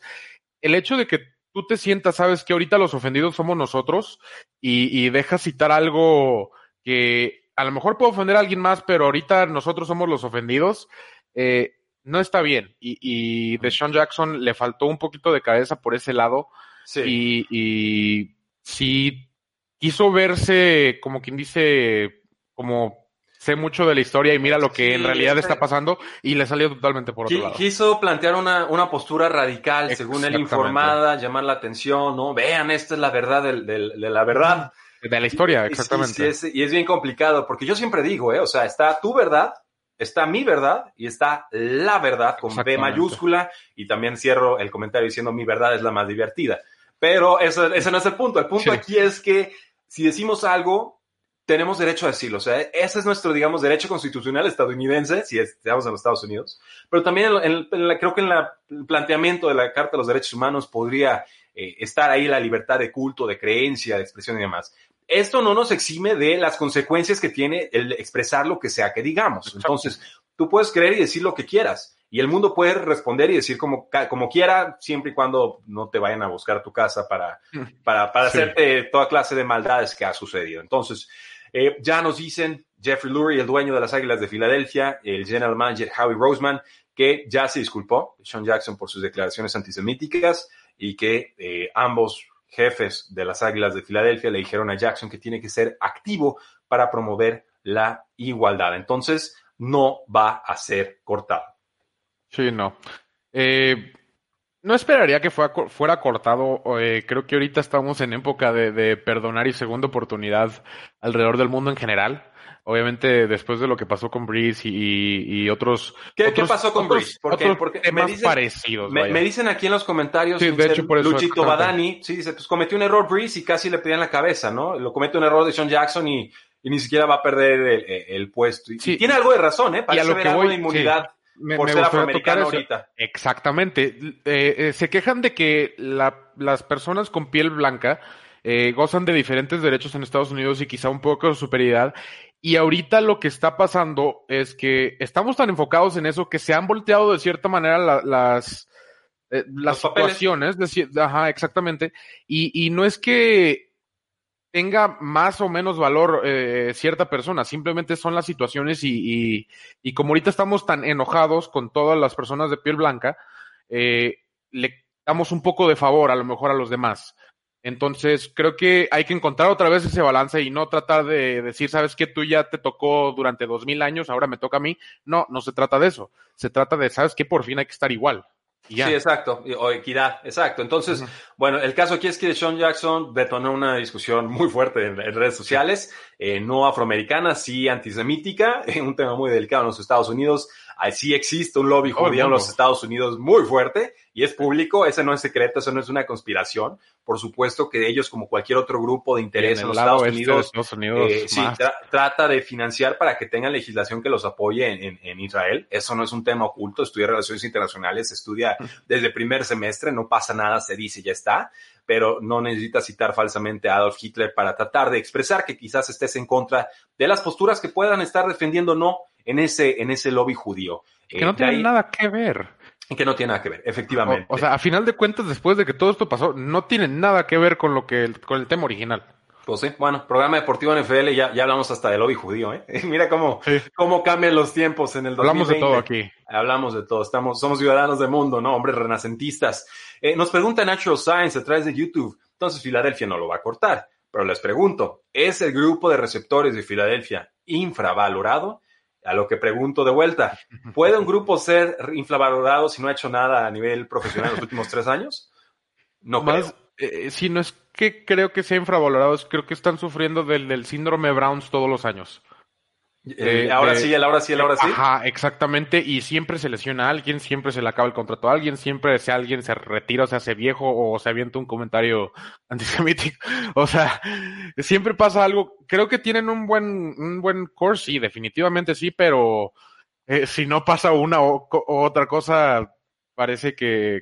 B: el hecho de que tú te sientas, sabes que ahorita los ofendidos somos nosotros, y, y dejas citar algo que a lo mejor puede ofender a alguien más, pero ahorita nosotros somos los ofendidos, eh, no está bien. Y, y Deshaun Jackson le faltó un poquito de cabeza por ese lado
A: sí.
B: y, y sí quiso verse como quien dice, como sé mucho de la historia y mira lo que
A: Sí,
B: en realidad está pasando y le salió totalmente por otro lado.
A: Quiso plantear una, una postura radical, según él informada, llamar la atención, ¿no? Vean, esta es la verdad del- del- de la verdad.
B: De la historia,
A: Y- y-
B: exactamente.
A: es- y es bien complicado, porque yo siempre digo, ¿eh? O sea, está tu verdad está mi verdad y está la verdad con B mayúscula y también cierro el comentario diciendo mi verdad es la más divertida. Pero eso, ese no es el punto. El punto aquí es que si decimos algo, tenemos derecho a decirlo. O sea, ese es nuestro, digamos, derecho constitucional estadounidense, si estamos en los Estados Unidos. Pero también creo que en el planteamiento de la Carta de los Derechos Humanos podría eh, estar ahí la libertad de culto, de creencia, de expresión y demás esto no nos exime de las consecuencias que tiene el expresar lo que sea que digamos. Entonces, tú puedes creer y decir lo que quieras. Y el mundo puede responder y decir como, como quiera, siempre y cuando no te vayan a buscar a tu casa para, para, para hacerte toda clase de maldades que ha sucedido. Entonces, eh, ya nos dicen Jeffrey Lurie, el dueño de las Águilas de Filadelfia, el general manager Howie Roseman, que ya se disculpó, Sean Jackson, por sus declaraciones antisemíticas y que eh, ambos jefes de las Águilas de Filadelfia le dijeron a Jackson que tiene que ser activo para promover la igualdad. Entonces, no va a ser cortado.
B: Sí, no. Eh, no esperaría que fuera, fuera cortado. Eh, creo que ahorita estamos en época de, perdonar y segunda oportunidad alrededor del mundo en general. Obviamente, después de lo que pasó con Breeze y, otros.
A: ¿Qué, pasó con Breeze?
B: Porque, me dicen, parecidos.
A: Me, dicen aquí en los comentarios.
B: Sí, de hecho, por eso
A: Luchito Badani, sí, dice: Pues cometió un error Breeze y casi le pedían la cabeza, ¿no? Lo comete un error de Sean Jackson y, ni siquiera va a perder el, puesto. Y, tiene algo de razón, ¿eh? Parece haber algo de inmunidad. Por ser afroamericano ahorita.
B: Exactamente. Eh, eh, se quejan de que las personas con piel blanca eh, gozan de diferentes derechos en Estados Unidos y quizá un poco de superioridad. Y ahorita lo que está pasando es que estamos tan enfocados en eso que se han volteado de cierta manera las, las situaciones. ajá, exactamente. Y, y no es que tenga más o menos valor eh, cierta persona, simplemente son las situaciones y, y, y, como ahorita estamos tan enojados con todas las personas de piel blanca, eh, le damos un poco de favor a lo mejor a los demás. Entonces, creo que hay que encontrar otra vez ese balance y no tratar de decir, sabes que tú ya te tocó durante dos mil años, ahora me toca a mí. No, no se trata de eso. Se trata de, sabes que por fin hay que estar igual.
A: Sí, exacto, o equidad, exacto. Entonces, bueno, el caso aquí es que Sean Jackson detonó una discusión muy fuerte en, redes sociales, eh, no afroamericana, sí antisemítica, un tema muy delicado en los Estados Unidos. Sí existe un lobby judío en los Estados Unidos muy fuerte y es público, ese no es secreto, eso no es una conspiración. Por supuesto que ellos, como cualquier otro grupo de interés en, los Estados Unidos, eh, sí, trata de financiar para que tengan legislación que los apoye en, en, Israel. Eso no es un tema oculto, estudia relaciones internacionales, estudia desde primer semestre, no pasa nada, se dice, ya está. Pero no necesitas citar falsamente a Adolf Hitler para tratar de expresar que quizás estés en contra de las posturas que puedan estar defendiendo no en ese, en ese lobby judío.
B: Que no eh, tiene nada que ver
A: que no tiene nada que ver, efectivamente.
B: O, sea, a final de cuentas, después de que todo esto pasó, no tiene nada que ver con lo que con el tema original.
A: Pues sí, bueno, programa deportivo NFL, ya, ya hablamos hasta del lobby judío, ¿eh? Mira cómo, cómo cambian los tiempos en el 2020.
B: Hablamos de todo aquí.
A: Hablamos de todo, estamos, somos ciudadanos del mundo, ¿no? Hombres renacentistas. Eh, nos pregunta Natural Science a través de YouTube, entonces Filadelfia no lo va a cortar, pero les pregunto, ¿es el grupo de receptores de Filadelfia infravalorado? A lo que pregunto de vuelta, ¿puede un grupo ser infravalorado si no ha hecho nada a nivel profesional en los últimos tres años?
B: No Más, eh, si no es que creo que sea infravalorado, creo que están sufriendo del, del síndrome Browns todos los años.
A: Eh, ahora sí, el ahora sí, el ahora sí.
B: Ajá, exactamente. Y siempre se lesiona a alguien, siempre se le acaba el contrato a alguien, siempre si alguien se retira o se hace viejo o se avienta un comentario antisemítico. O sea, siempre pasa algo. Creo que tienen un buen, un buen course, sí, definitivamente sí, pero eh, si no pasa una o, otra cosa, parece que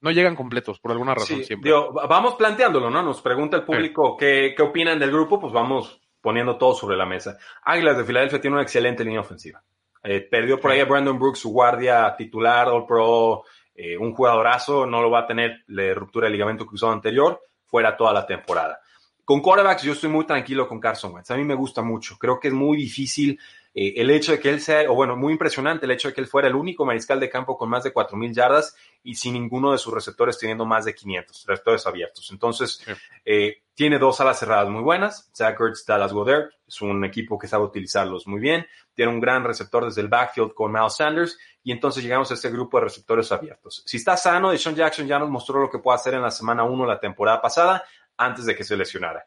B: no llegan completos por alguna razón siempre.
A: vamos planteándolo, ¿no? Nos pregunta el público qué, qué opinan del grupo, pues vamos poniendo todo sobre la mesa. Águilas de Filadelfia tiene una excelente línea ofensiva. Eh, perdió por ahí a Brandon Brooks, su guardia titular, All Pro, eh, un jugadorazo, no lo va a tener de ruptura de ligamento cruzado anterior, fuera toda la temporada. Con quarterbacks yo estoy muy tranquilo con Carson Wentz. A mí me gusta mucho. Creo que es muy difícil eh, el hecho de que él sea, o bueno, muy impresionante el hecho de que él fuera el único mariscal de campo con más de 4.000 yardas y sin ninguno de sus receptores teniendo más de 500 receptores abiertos. Entonces, eh, tiene dos alas cerradas muy buenas, Zach Ertz, Dallas Goddard, es un equipo que sabe utilizarlos muy bien, tiene un gran receptor desde el backfield con Miles Sanders y entonces llegamos a este grupo de receptores abiertos. Si está sano, Deshaun Jackson ya nos mostró lo que puede hacer en la semana 1 la temporada pasada antes de que se lesionara.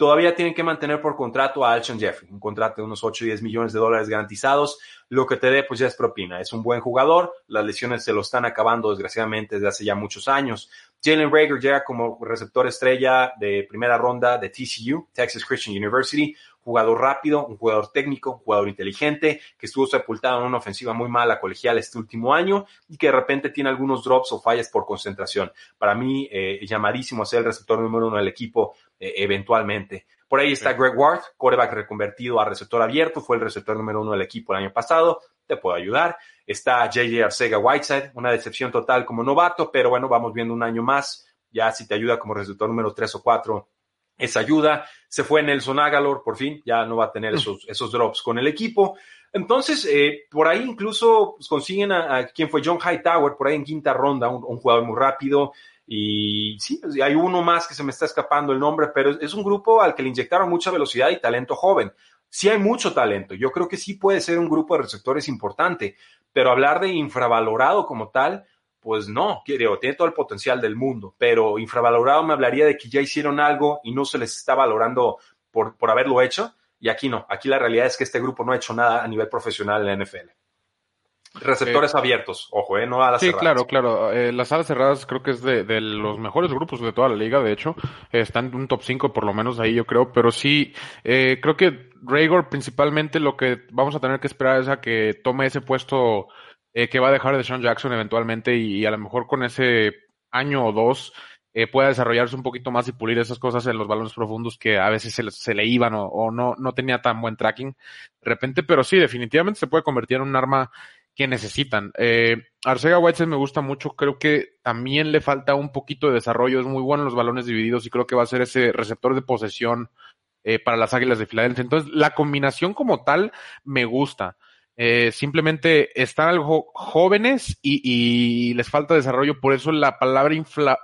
A: Todavía tienen que mantener por contrato a Alshon Jeffrey, un contrato de unos 8 y 10 millones de dólares garantizados. Lo que te dé, pues ya es propina. Es un buen jugador. Las lesiones se lo están acabando, desgraciadamente, desde hace ya muchos años. Jalen Rager llega como receptor estrella de primera ronda de TCU, Texas Christian University jugador rápido, un jugador técnico, un jugador inteligente, que estuvo sepultado en una ofensiva muy mala colegial este último año y que de repente tiene algunos drops o fallas por concentración. Para mí, eh, llamadísimo a ser el receptor número uno del equipo eh, eventualmente. Por ahí está Greg Ward, coreback reconvertido a receptor abierto, fue el receptor número uno del equipo el año pasado, te puedo ayudar. Está JJ Arcega Whiteside, una decepción total como novato, pero bueno, vamos viendo un año más. Ya si te ayuda como receptor número tres o cuatro, esa ayuda. Se fue Nelson Agalor, por fin, ya no va a tener esos, esos drops con el equipo. Entonces, eh, por ahí incluso pues, consiguen a, quien fue John Hightower, por ahí en quinta ronda, un, jugador muy rápido. Y sí, pues, hay uno más que se me está escapando el nombre, pero es un grupo al que le inyectaron mucha velocidad y talento joven. Sí hay mucho talento, yo creo que sí puede ser un grupo de receptores importante, pero hablar de infravalorado como tal, pues no, creo, tiene todo el potencial del mundo, pero infravalorado me hablaría de que ya hicieron algo y no se les está valorando por, por haberlo hecho. Y aquí no, aquí la realidad es que este grupo no ha hecho nada a nivel profesional en la NFL. Receptores abiertos, ojo, ¿eh? no a las
B: sí, claro, claro. Eh, las alas cerradas creo que es de, de, los mejores grupos de toda la liga, de hecho. están en un top 5 por lo menos ahí, yo creo. Pero sí, eh, creo que Raygor principalmente lo que vamos a tener que esperar es a que tome ese puesto eh, que va a dejar de Sean Jackson eventualmente y, a lo mejor con ese año o dos eh, pueda desarrollarse un poquito más y pulir esas cosas en los balones profundos que a veces se, se le iban o, no, no tenía tan buen tracking de repente, pero sí, definitivamente se puede convertir en un arma que necesitan. Eh, Arcega Whiteside me gusta mucho, creo que también le falta un poquito de desarrollo, es muy bueno en los balones divididos y creo que va a ser ese receptor de posesión eh, para las Águilas de Filadelfia. Entonces, la combinación como tal me gusta. Eh, simplemente están algo jóvenes y, les falta desarrollo, por eso la palabra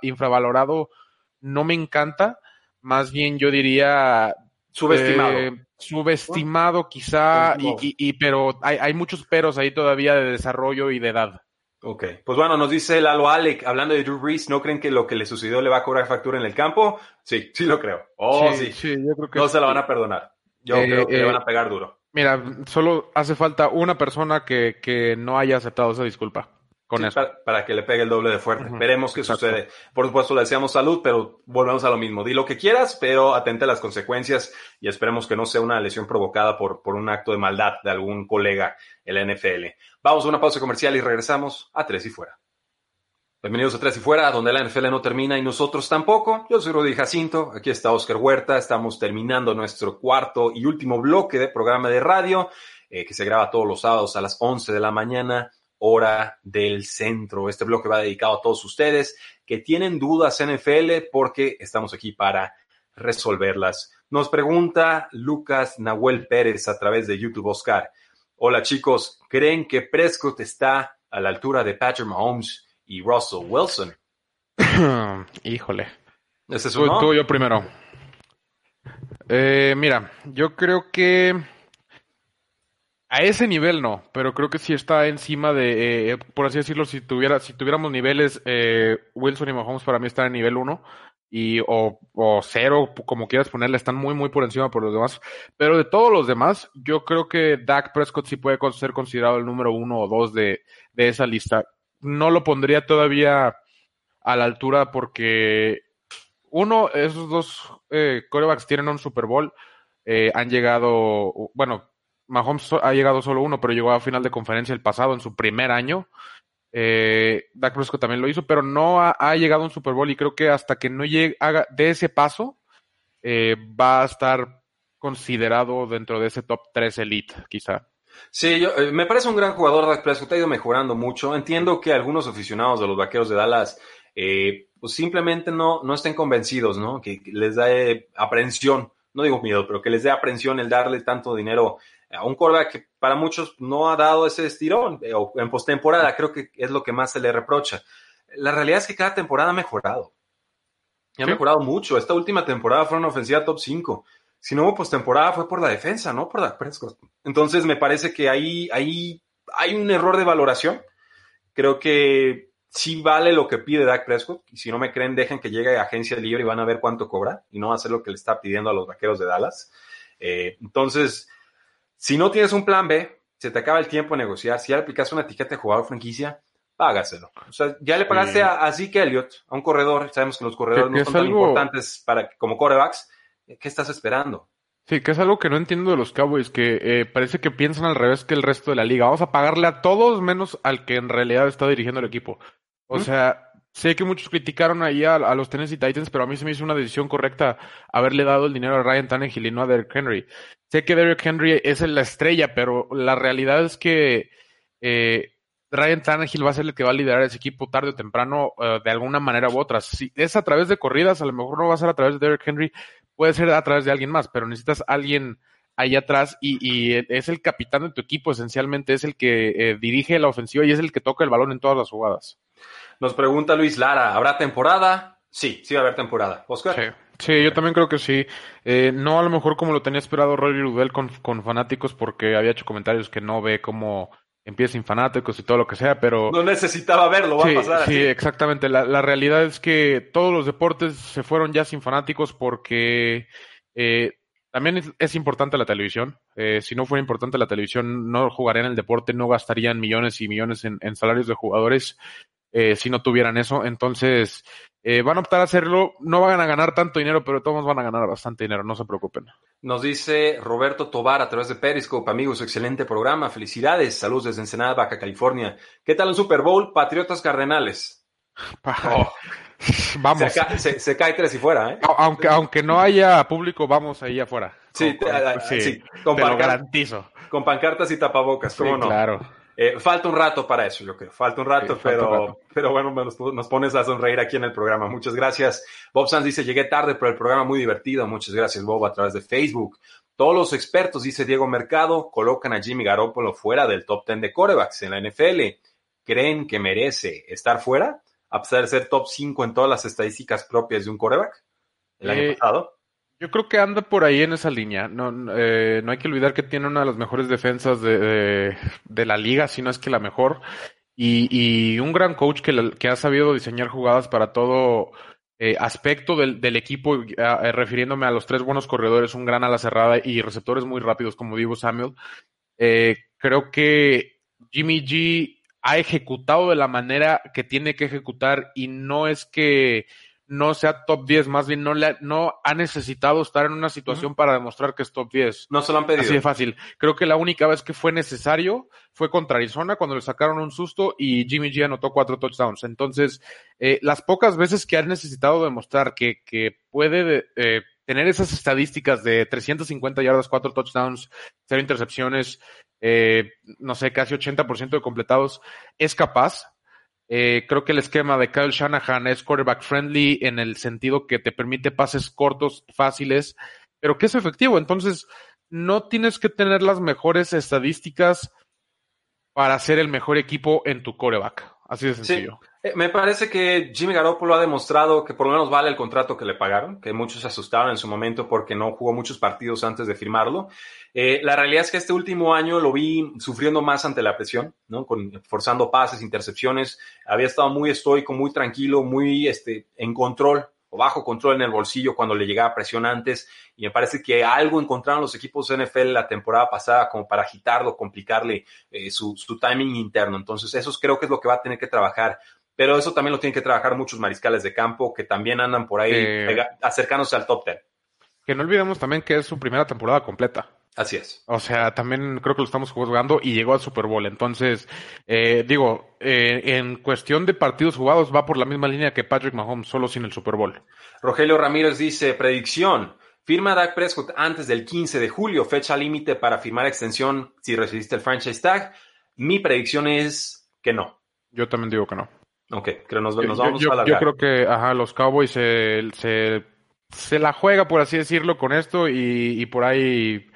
B: infravalorado no me encanta, más bien yo diría
A: subestimado.
B: Eh, subestimado quizá, y, pero hay, hay muchos peros ahí todavía de desarrollo y de edad.
A: Ok, pues bueno, nos dice Lalo Alec, hablando de Drew Brees, ¿no creen que lo que le sucedió le va a cobrar factura en el campo? Sí, sí lo creo. Oh, sí. yo creo que no se la van a perdonar. Yo eh, creo que le van a pegar duro.
B: Mira, solo hace falta una persona que, que no haya aceptado esa disculpa. Con eso.
A: Para, que le pegue el doble de fuerte. Veremos qué sucede. Por supuesto, le deseamos salud, pero volvemos a lo mismo. Di lo que quieras, pero atente a las consecuencias y esperemos que no sea una lesión provocada por, por un acto de maldad de algún colega en la NFL. Vamos a una pausa comercial y regresamos a Tres y Fuera. Bienvenidos a Tres y Fuera, donde la NFL no termina y nosotros tampoco. Yo soy Rudy Jacinto, aquí está Oscar Huerta, estamos terminando nuestro cuarto y último bloque de programa de radio eh, que se graba todos los sábados a las 11 de la mañana, hora del centro. Este bloque va dedicado a todos ustedes que tienen dudas NFL porque estamos aquí para resolverlas. Nos pregunta Lucas Nahuel Pérez a través de YouTube Oscar. Hola chicos, ¿creen que Prescott está a la altura de Patrick Mahomes? Y Russell Wilson.
B: Híjole.
A: ¿Ese es
B: tú, yo primero. Eh, mira, yo creo que a ese nivel no, pero creo que sí está encima de, eh, por así decirlo, si tuviera, si tuviéramos niveles, eh, Wilson y Mahomes para mí están en nivel 1 y o, o cero, como quieras ponerle, están muy, muy por encima por los demás. Pero de todos los demás, yo creo que Dak Prescott sí puede ser considerado el número uno o dos de, de esa lista no lo pondría todavía a la altura porque uno, esos dos eh, corebacks tienen un Super Bowl, eh, han llegado, bueno, Mahomes ha llegado solo uno, pero llegó a final de conferencia el pasado en su primer año. Eh, Dak Prescott también lo hizo, pero no ha, llegado a un Super Bowl y creo que hasta que no llegue, haga de ese paso, eh, va a estar considerado dentro de ese top 3 elite, quizá.
A: Sí, yo, eh, me parece un gran jugador, Dak Prescott, ha ido mejorando mucho. Entiendo que algunos aficionados de los vaqueros de Dallas eh, pues simplemente no, no estén convencidos, ¿no? Que, les da eh, aprensión, no digo miedo, pero que les dé aprensión el darle tanto dinero a un quarterback que para muchos no ha dado ese estirón o en postemporada, creo que es lo que más se le reprocha. La realidad es que cada temporada ha mejorado. Y ha mejorado mucho. Esta última temporada fue una ofensiva top 5 si no hubo postemporada fue por la defensa, no por la Prescott. Entonces me parece que ahí, ahí hay un error de valoración. Creo que sí vale lo que pide Dak Prescott. Y si no me creen, dejen que llegue a agencia libre y van a ver cuánto cobra y no va a hacer lo que le está pidiendo a los vaqueros de Dallas. Eh, entonces, si no tienes un plan B, se te acaba el tiempo de negociar. Si ya le aplicaste una etiqueta de jugador franquicia, págaselo. O sea, ya le pagaste a, a, Zeke Elliott, a un corredor. Sabemos que los corredores no son tan algo... importantes para, como corebacks. ¿Qué estás esperando?
B: Sí, que es algo que no entiendo de los Cowboys, que eh, parece que piensan al revés que el resto de la liga. Vamos a pagarle a todos menos al que en realidad está dirigiendo el equipo. O ¿Mm? sea, sé que muchos criticaron ahí a, a, los Tennessee Titans, pero a mí se me hizo una decisión correcta haberle dado el dinero a Ryan Tannehill y no a Derrick Henry. Sé que Derrick Henry es la estrella, pero la realidad es que eh, Ryan Tannehill va a ser el que va a liderar ese equipo tarde o temprano, uh, de alguna manera u otra. Si es a través de corridas, a lo mejor no va a ser a través de Derrick Henry, puede ser a través de alguien más, pero necesitas alguien ahí atrás y, y es el capitán de tu equipo, esencialmente es el que eh, dirige la ofensiva y es el que toca el balón en todas las jugadas.
A: Nos pregunta Luis Lara, ¿habrá temporada? Sí, sí va a haber temporada. Oscar.
B: Sí. Sí, yo también creo que sí. Eh, no a lo mejor como lo tenía esperado Rory Rudel con, con fanáticos porque había hecho comentarios que no ve cómo empieza sin fanáticos y todo lo que sea, pero...
A: No necesitaba verlo, va
B: sí,
A: a pasar así.
B: Sí, exactamente. La, la, realidad es que todos los deportes se fueron ya sin fanáticos porque eh, también es, es, importante la televisión. Eh, si no fuera importante la televisión, no jugarían el deporte, no gastarían millones y millones en, en salarios de jugadores eh, si no tuvieran eso. Entonces, eh, van a optar a hacerlo. No van a ganar tanto dinero, pero todos van a ganar bastante dinero, no se preocupen.
A: Nos dice Roberto Tobar a través de Periscope, amigos, excelente programa, felicidades, saludos desde Ensenada, Baja California. ¿Qué tal el Super Bowl? Patriotas Cardenales.
B: Oh. Vamos.
A: Se, ca se, se, cae tres y fuera, ¿eh?
B: Aunque, aunque no haya público, vamos ahí afuera.
A: Sí,
B: con,
A: sí, sí, con
B: te lo garantizo.
A: Con pancartas y tapabocas, ¿cómo
B: sí,
A: no?
B: claro.
A: Eh, falta un rato para eso, yo creo. Falta un rato,
B: Sí,
A: pero,
B: falta un rato.
A: pero bueno, nos, nos pones a sonreír aquí en el programa. Muchas gracias. Bob Sanz dice, llegué tarde, pero el programa muy divertido. Muchas gracias, Bob, a través de Facebook. Todos los expertos, dice Diego Mercado, colocan a Jimmy Garoppolo fuera del top 10 de corebacks en la NFL. ¿Creen que merece estar fuera? A pesar de ser top 5 en todas las estadísticas propias de un coreback el año
B: Eh,
A: pasado.
B: Yo creo que anda por ahí en esa línea. No, eh, no hay que olvidar que tiene una de las mejores defensas de, de, la liga, si no es que la mejor. Y, y un gran coach que, que ha sabido diseñar jugadas para todo eh, aspecto del, del equipo, eh, refiriéndome a los tres buenos corredores, un gran ala cerrada y receptores muy rápidos como Divo Samuel. Creo que Jimmy G ha ejecutado de la manera que tiene que ejecutar y no es que no sea top 10, más bien no, le, no ha necesitado estar en una situación uh -huh. para demostrar que es top 10.
A: No se lo han pedido.
B: Así de fácil. Creo que la única vez que fue necesario fue contra Arizona cuando le sacaron un susto y Jimmy G anotó cuatro touchdowns. Entonces, eh, las pocas veces que ha necesitado demostrar que, que puede eh, tener esas estadísticas de 350 yardas, cuatro touchdowns, cero intercepciones, eh, no sé, casi 80% de completados, es capaz. Eh, creo que el esquema de Kyle Shanahan es quarterback friendly en el sentido que te permite pases cortos, fáciles, pero que es efectivo. Entonces, no tienes que tener las mejores estadísticas para ser el mejor equipo en tu quarterback. Así de sencillo.
A: Sí. Eh, me parece que Jimmy Garoppolo ha demostrado que por lo menos vale el contrato que le pagaron, que muchos se asustaron en su momento porque no jugó muchos partidos antes de firmarlo. Eh, la realidad es que este último año lo vi sufriendo más ante la presión, ¿no? Con, forzando pases, intercepciones. Había estado muy estoico, muy tranquilo, muy este, en control o bajo control en el bolsillo cuando le llegaba presión antes. Y me parece que algo encontraron los equipos de NFL la temporada pasada como para agitarlo, complicarle eh, su, su timing interno. Entonces, eso creo que es lo que va a tener que trabajar pero eso también lo tienen que trabajar muchos mariscales de campo que también andan por ahí eh, acercándose al top 10.
B: Que no olvidemos también que es su primera temporada completa.
A: Así es.
B: O sea, también creo que lo estamos jugando y llegó al Super Bowl. Entonces, eh, digo, eh, en cuestión de partidos jugados va por la misma línea que Patrick Mahomes, solo sin el Super Bowl.
A: Rogelio Ramírez dice, predicción. Firma Dak Prescott antes del 15 de julio, fecha límite para firmar extensión si recibiste el franchise tag. Mi predicción es que no.
B: Yo también digo que no.
A: Ok, creo nos, nos vamos
B: yo,
A: a
B: Yo creo que ajá, los Cowboys se, se, se, la juega, por así decirlo, con esto y, y por ahí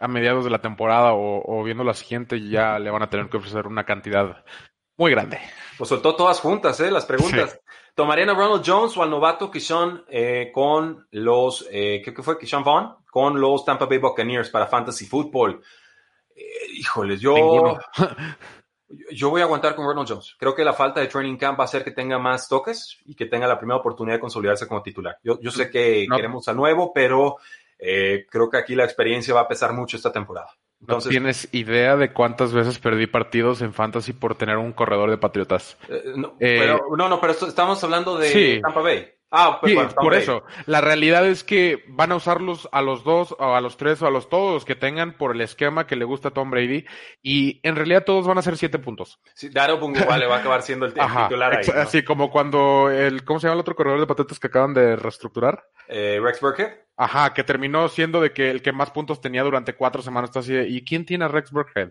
B: a mediados de la temporada o, o, viendo la siguiente ya le van a tener que ofrecer una cantidad muy grande.
A: Pues soltó todas juntas, ¿eh? Las preguntas. Sí. ¿Tomarían a Ronald Jones o al novato Kishon eh, con los, eh, ¿qué fue? Kishon Vaughn con los Tampa Bay Buccaneers para Fantasy Football. Eh, híjoles, yo... Yo voy a aguantar con Ronald Jones. Creo que la falta de training camp va a hacer que tenga más toques y que tenga la primera oportunidad de consolidarse como titular. Yo, yo sé que
B: No.
A: queremos al nuevo, pero eh, creo que aquí la experiencia va a pesar mucho esta temporada. Entonces,
B: no tienes idea de cuántas veces perdí partidos en fantasy por tener un corredor de Patriotas.
A: eh, no,
B: eh,
A: pero, no, no, pero estamos hablando de
B: Sí.
A: Tampa Bay. Ah, pues
B: Sí,
A: bueno, Tampa
B: por eso. La realidad es que van a usarlos a los dos, o a los tres, o a los todos los que tengan por el esquema que le gusta a Tom Brady. Y en realidad todos van a ser siete puntos.
A: Sí, Daro Pungwale va a acabar siendo el,
B: Ajá.
A: titular ahí.
B: Así como cuando el, ¿cómo se llama el otro corredor de patatas que acaban de reestructurar?
A: Eh, Rex Burkhead.
B: Ajá, que terminó siendo de que el que más puntos tenía durante cuatro semanas. Está así de, ¿y quién tiene a Rex Burkhead?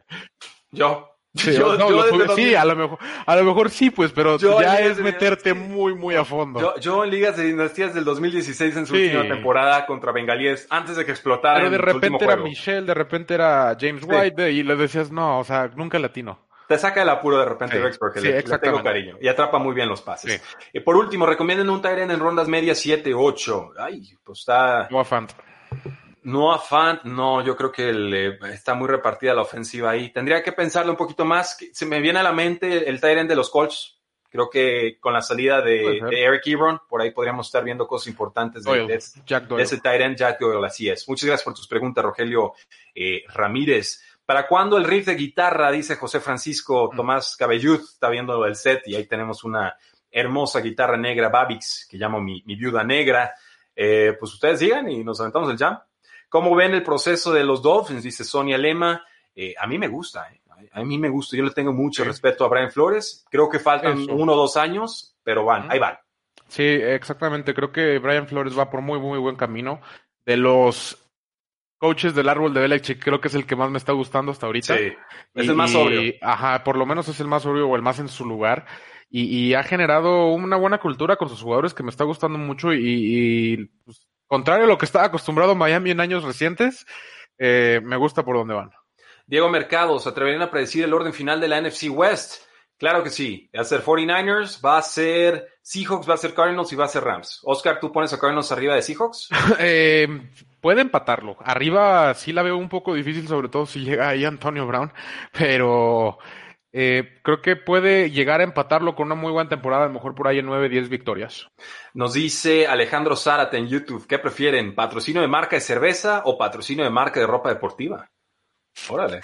A: Yo.
B: Sí,
A: yo,
B: no,
A: yo
B: lo
A: desde
B: tuve-
A: 2000
B: sí, a lo mejor, a lo mejor sí, pues, pero ya es meterte muy, muy a fondo.
A: Yo, yo en ligas de dinastías del 2016 en su
B: Sí.
A: última temporada contra Bengalíes, antes de que explotara
B: pero de repente era
A: juego.
B: Michelle, de repente era James
A: Sí.
B: White, y le decías, no, o sea, nunca latino.
A: Te saca el apuro de repente
B: Sí,
A: Rex porque
B: sí,
A: le, le tengo cariño y atrapa muy bien los pases.
B: Sí.
A: Y por último, recomienden un Tyrant en rondas medias 7, 8. Ay, pues está...
B: No Fant.
A: No a Fant, no, yo creo que le- está muy repartida la ofensiva ahí. Tendría que pensarle un poquito más. Se me viene a la mente el Tyrant de los Colts. Creo que con la salida de, Eric Ebron, por ahí podríamos estar viendo cosas importantes de,
B: Doyle,
A: de-
B: Jack
A: de
B: Doyle.
A: ese Tyrant Jack Doyle, así es. Muchas gracias por tus preguntas, Rogelio eh, Ramírez. ¿Para cuándo el riff de guitarra? Dice José Francisco
B: Mm.
A: Tomás Cabellud, está viendo el set y ahí tenemos una hermosa guitarra negra Babix, que llamo mi, mi viuda negra. Eh, pues ustedes digan y nos aventamos el jam. ¿Cómo ven el proceso de los Dolphins? Dice Sonia Lema. Eh, a mí me gusta, eh. a mí me gusta. Yo le tengo mucho
B: Sí.
A: respeto a Brian Flores. Creo que faltan
B: Eso.
A: uno o dos años, pero van, ahí van.
B: Sí, exactamente. Creo que Brian Flores va por muy, muy buen camino. De los coaches del árbol de Belichick, creo que es el que más me está gustando hasta ahorita.
A: Sí, es
B: Y-
A: el más sobrio.
B: y- Ajá, por lo menos es el más sobrio o el más en su lugar. Y, y ha generado una buena cultura con sus jugadores que me está gustando mucho. Y, y, pues, contrario a lo que estaba acostumbrado Miami en años recientes, eh, me gusta por dónde van.
A: Diego Mercado, ¿se atreverían a predecir el orden final de la NFC West? Claro que sí. Va a ser 49ers, va a ser Seahawks, va a ser Cardinals y va a ser Rams. Oscar, ¿tú pones a Cardinals arriba de Seahawks?
B: Eh, puede empatarlo. Arriba sí la veo un poco difícil, sobre todo si llega ahí Antonio Brown, pero eh, creo que puede llegar a empatarlo con una muy buena temporada, a lo mejor por ahí en 9, 10 victorias.
A: Nos dice Alejandro Zárate en YouTube, ¿qué prefieren? ¿Patrocinio de marca de cerveza o patrocinio de marca de ropa deportiva? Órale.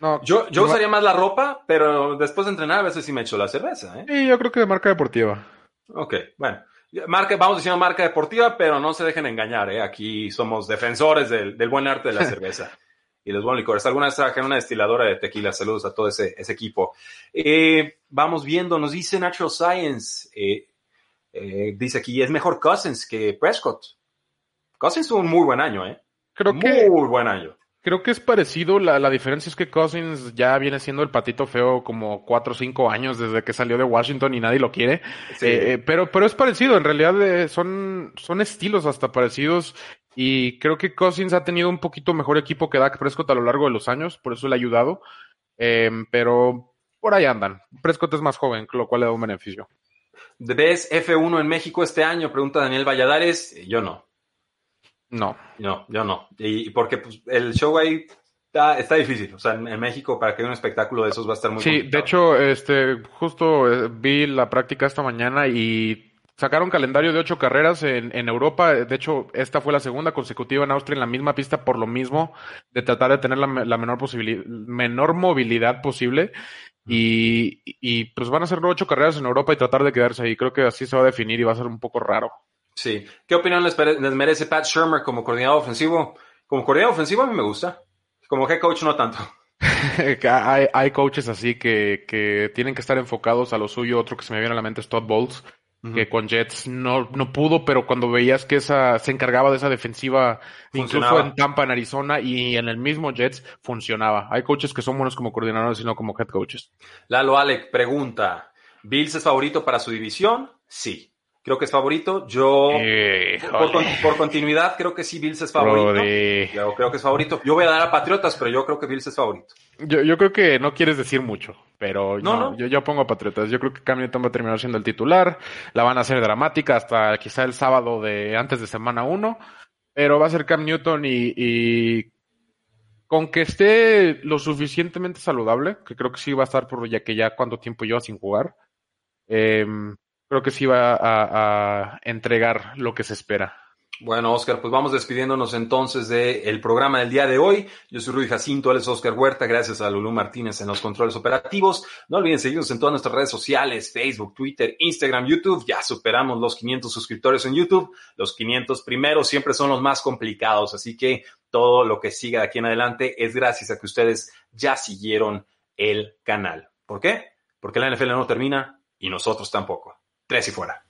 B: No,
A: Yo, usaría más la ropa, pero después de entrenar a veces sí me echo la cerveza. ¿eh?
B: Sí, yo creo que de marca deportiva.
A: Ok, bueno. Marca, vamos diciendo marca deportiva, pero no se dejen engañar, ¿eh? Aquí somos defensores del, del buen arte de la cerveza y los buenos licores. Alguna vez trabajé en una destiladora de tequila. Saludos a todo ese, ese equipo. Eh, vamos viendo, nos dice Natural Science, eh, eh, dice aquí, es mejor Cousins que Prescott. Cousins tuvo un muy buen año, ¿eh?
B: Creo que,
A: Muy buen año.
B: creo que es parecido. La, la diferencia es que Cousins ya viene siendo el patito feo como 4 o 5 años desde que salió de Washington y nadie lo quiere.
A: Sí.
B: Eh, pero, pero es parecido, en realidad eh, son, son estilos hasta parecidos y creo que Cousins ha tenido un poquito mejor equipo que Dak Prescott a lo largo de los años, por eso le ha ayudado, Eh, pero por ahí andan. Prescott es más joven, lo cual le da un beneficio.
A: ¿Ves F1 en México este año? Pregunta Daniel Valladares. Eh, Yo no.
B: No.
A: No, yo no. Y porque pues, el show ahí está, está difícil. O sea, en, México, para que haya un espectáculo de esos va a estar muy
B: Sí, de hecho, este, justo eh, vi la práctica esta mañana y sacaron calendario de ocho carreras en, en Europa. De hecho, esta fue la segunda consecutiva en Austria en la misma pista por lo mismo de tratar de tener la, me- la menor posibilidad, menor movilidad posible. Y, y pues van a ser ocho carreras en Europa y tratar de quedarse ahí. Creo que así se va a definir y va a ser un poco raro.
A: Sí. ¿Qué opinión les, les merece Pat Shermer como coordinador ofensivo? Como coordinador ofensivo a mí me gusta. Como head coach no tanto.
B: Hay coaches así que, que tienen que estar enfocados a lo suyo. Otro que se me viene a la mente es Todd Bowles, que con Jets no, no pudo, pero cuando veías que esa se encargaba de esa defensiva, incluso en Tampa, en Arizona y en el mismo Jets, funcionaba. Hay coaches que son buenos como coordinadores y no como head coaches.
A: Lalo Alec pregunta, ¿Bills es favorito para su división? Sí. Creo que es favorito. Yo,
B: Eh,
A: por, con- por continuidad, creo que sí Bills es favorito.
B: Brody.
A: Yo creo que es favorito. Yo voy a dar a Patriotas, pero yo creo que Bills es favorito.
B: Yo, yo creo que no quieres decir mucho, pero
A: No,
B: no,
A: no.
B: Yo, yo pongo a Patriotas. Yo creo que Cam Newton va a terminar siendo el titular. La van a hacer dramática hasta quizá el sábado de antes de semana uno. Pero va a ser Cam Newton y, y con que esté lo suficientemente saludable, que creo que sí va a estar por ya que ya cuánto tiempo lleva sin jugar, em, creo que sí va a entregar lo que se espera.
A: Bueno, Oscar, pues vamos despidiéndonos entonces del programa del día de hoy. Yo soy Rudy Jacinto, él es Oscar Huerta, gracias a Lulú Martínez en los controles operativos. No olviden seguirnos en todas nuestras redes sociales, Facebook, Twitter, Instagram, YouTube. Ya superamos los 500 suscriptores en YouTube. Los 500 primeros siempre son los más complicados, así que todo lo que siga de aquí en adelante es gracias a que ustedes ya siguieron el canal. ¿Por qué? Porque la NFL no termina y nosotros tampoco. Tres y fuera.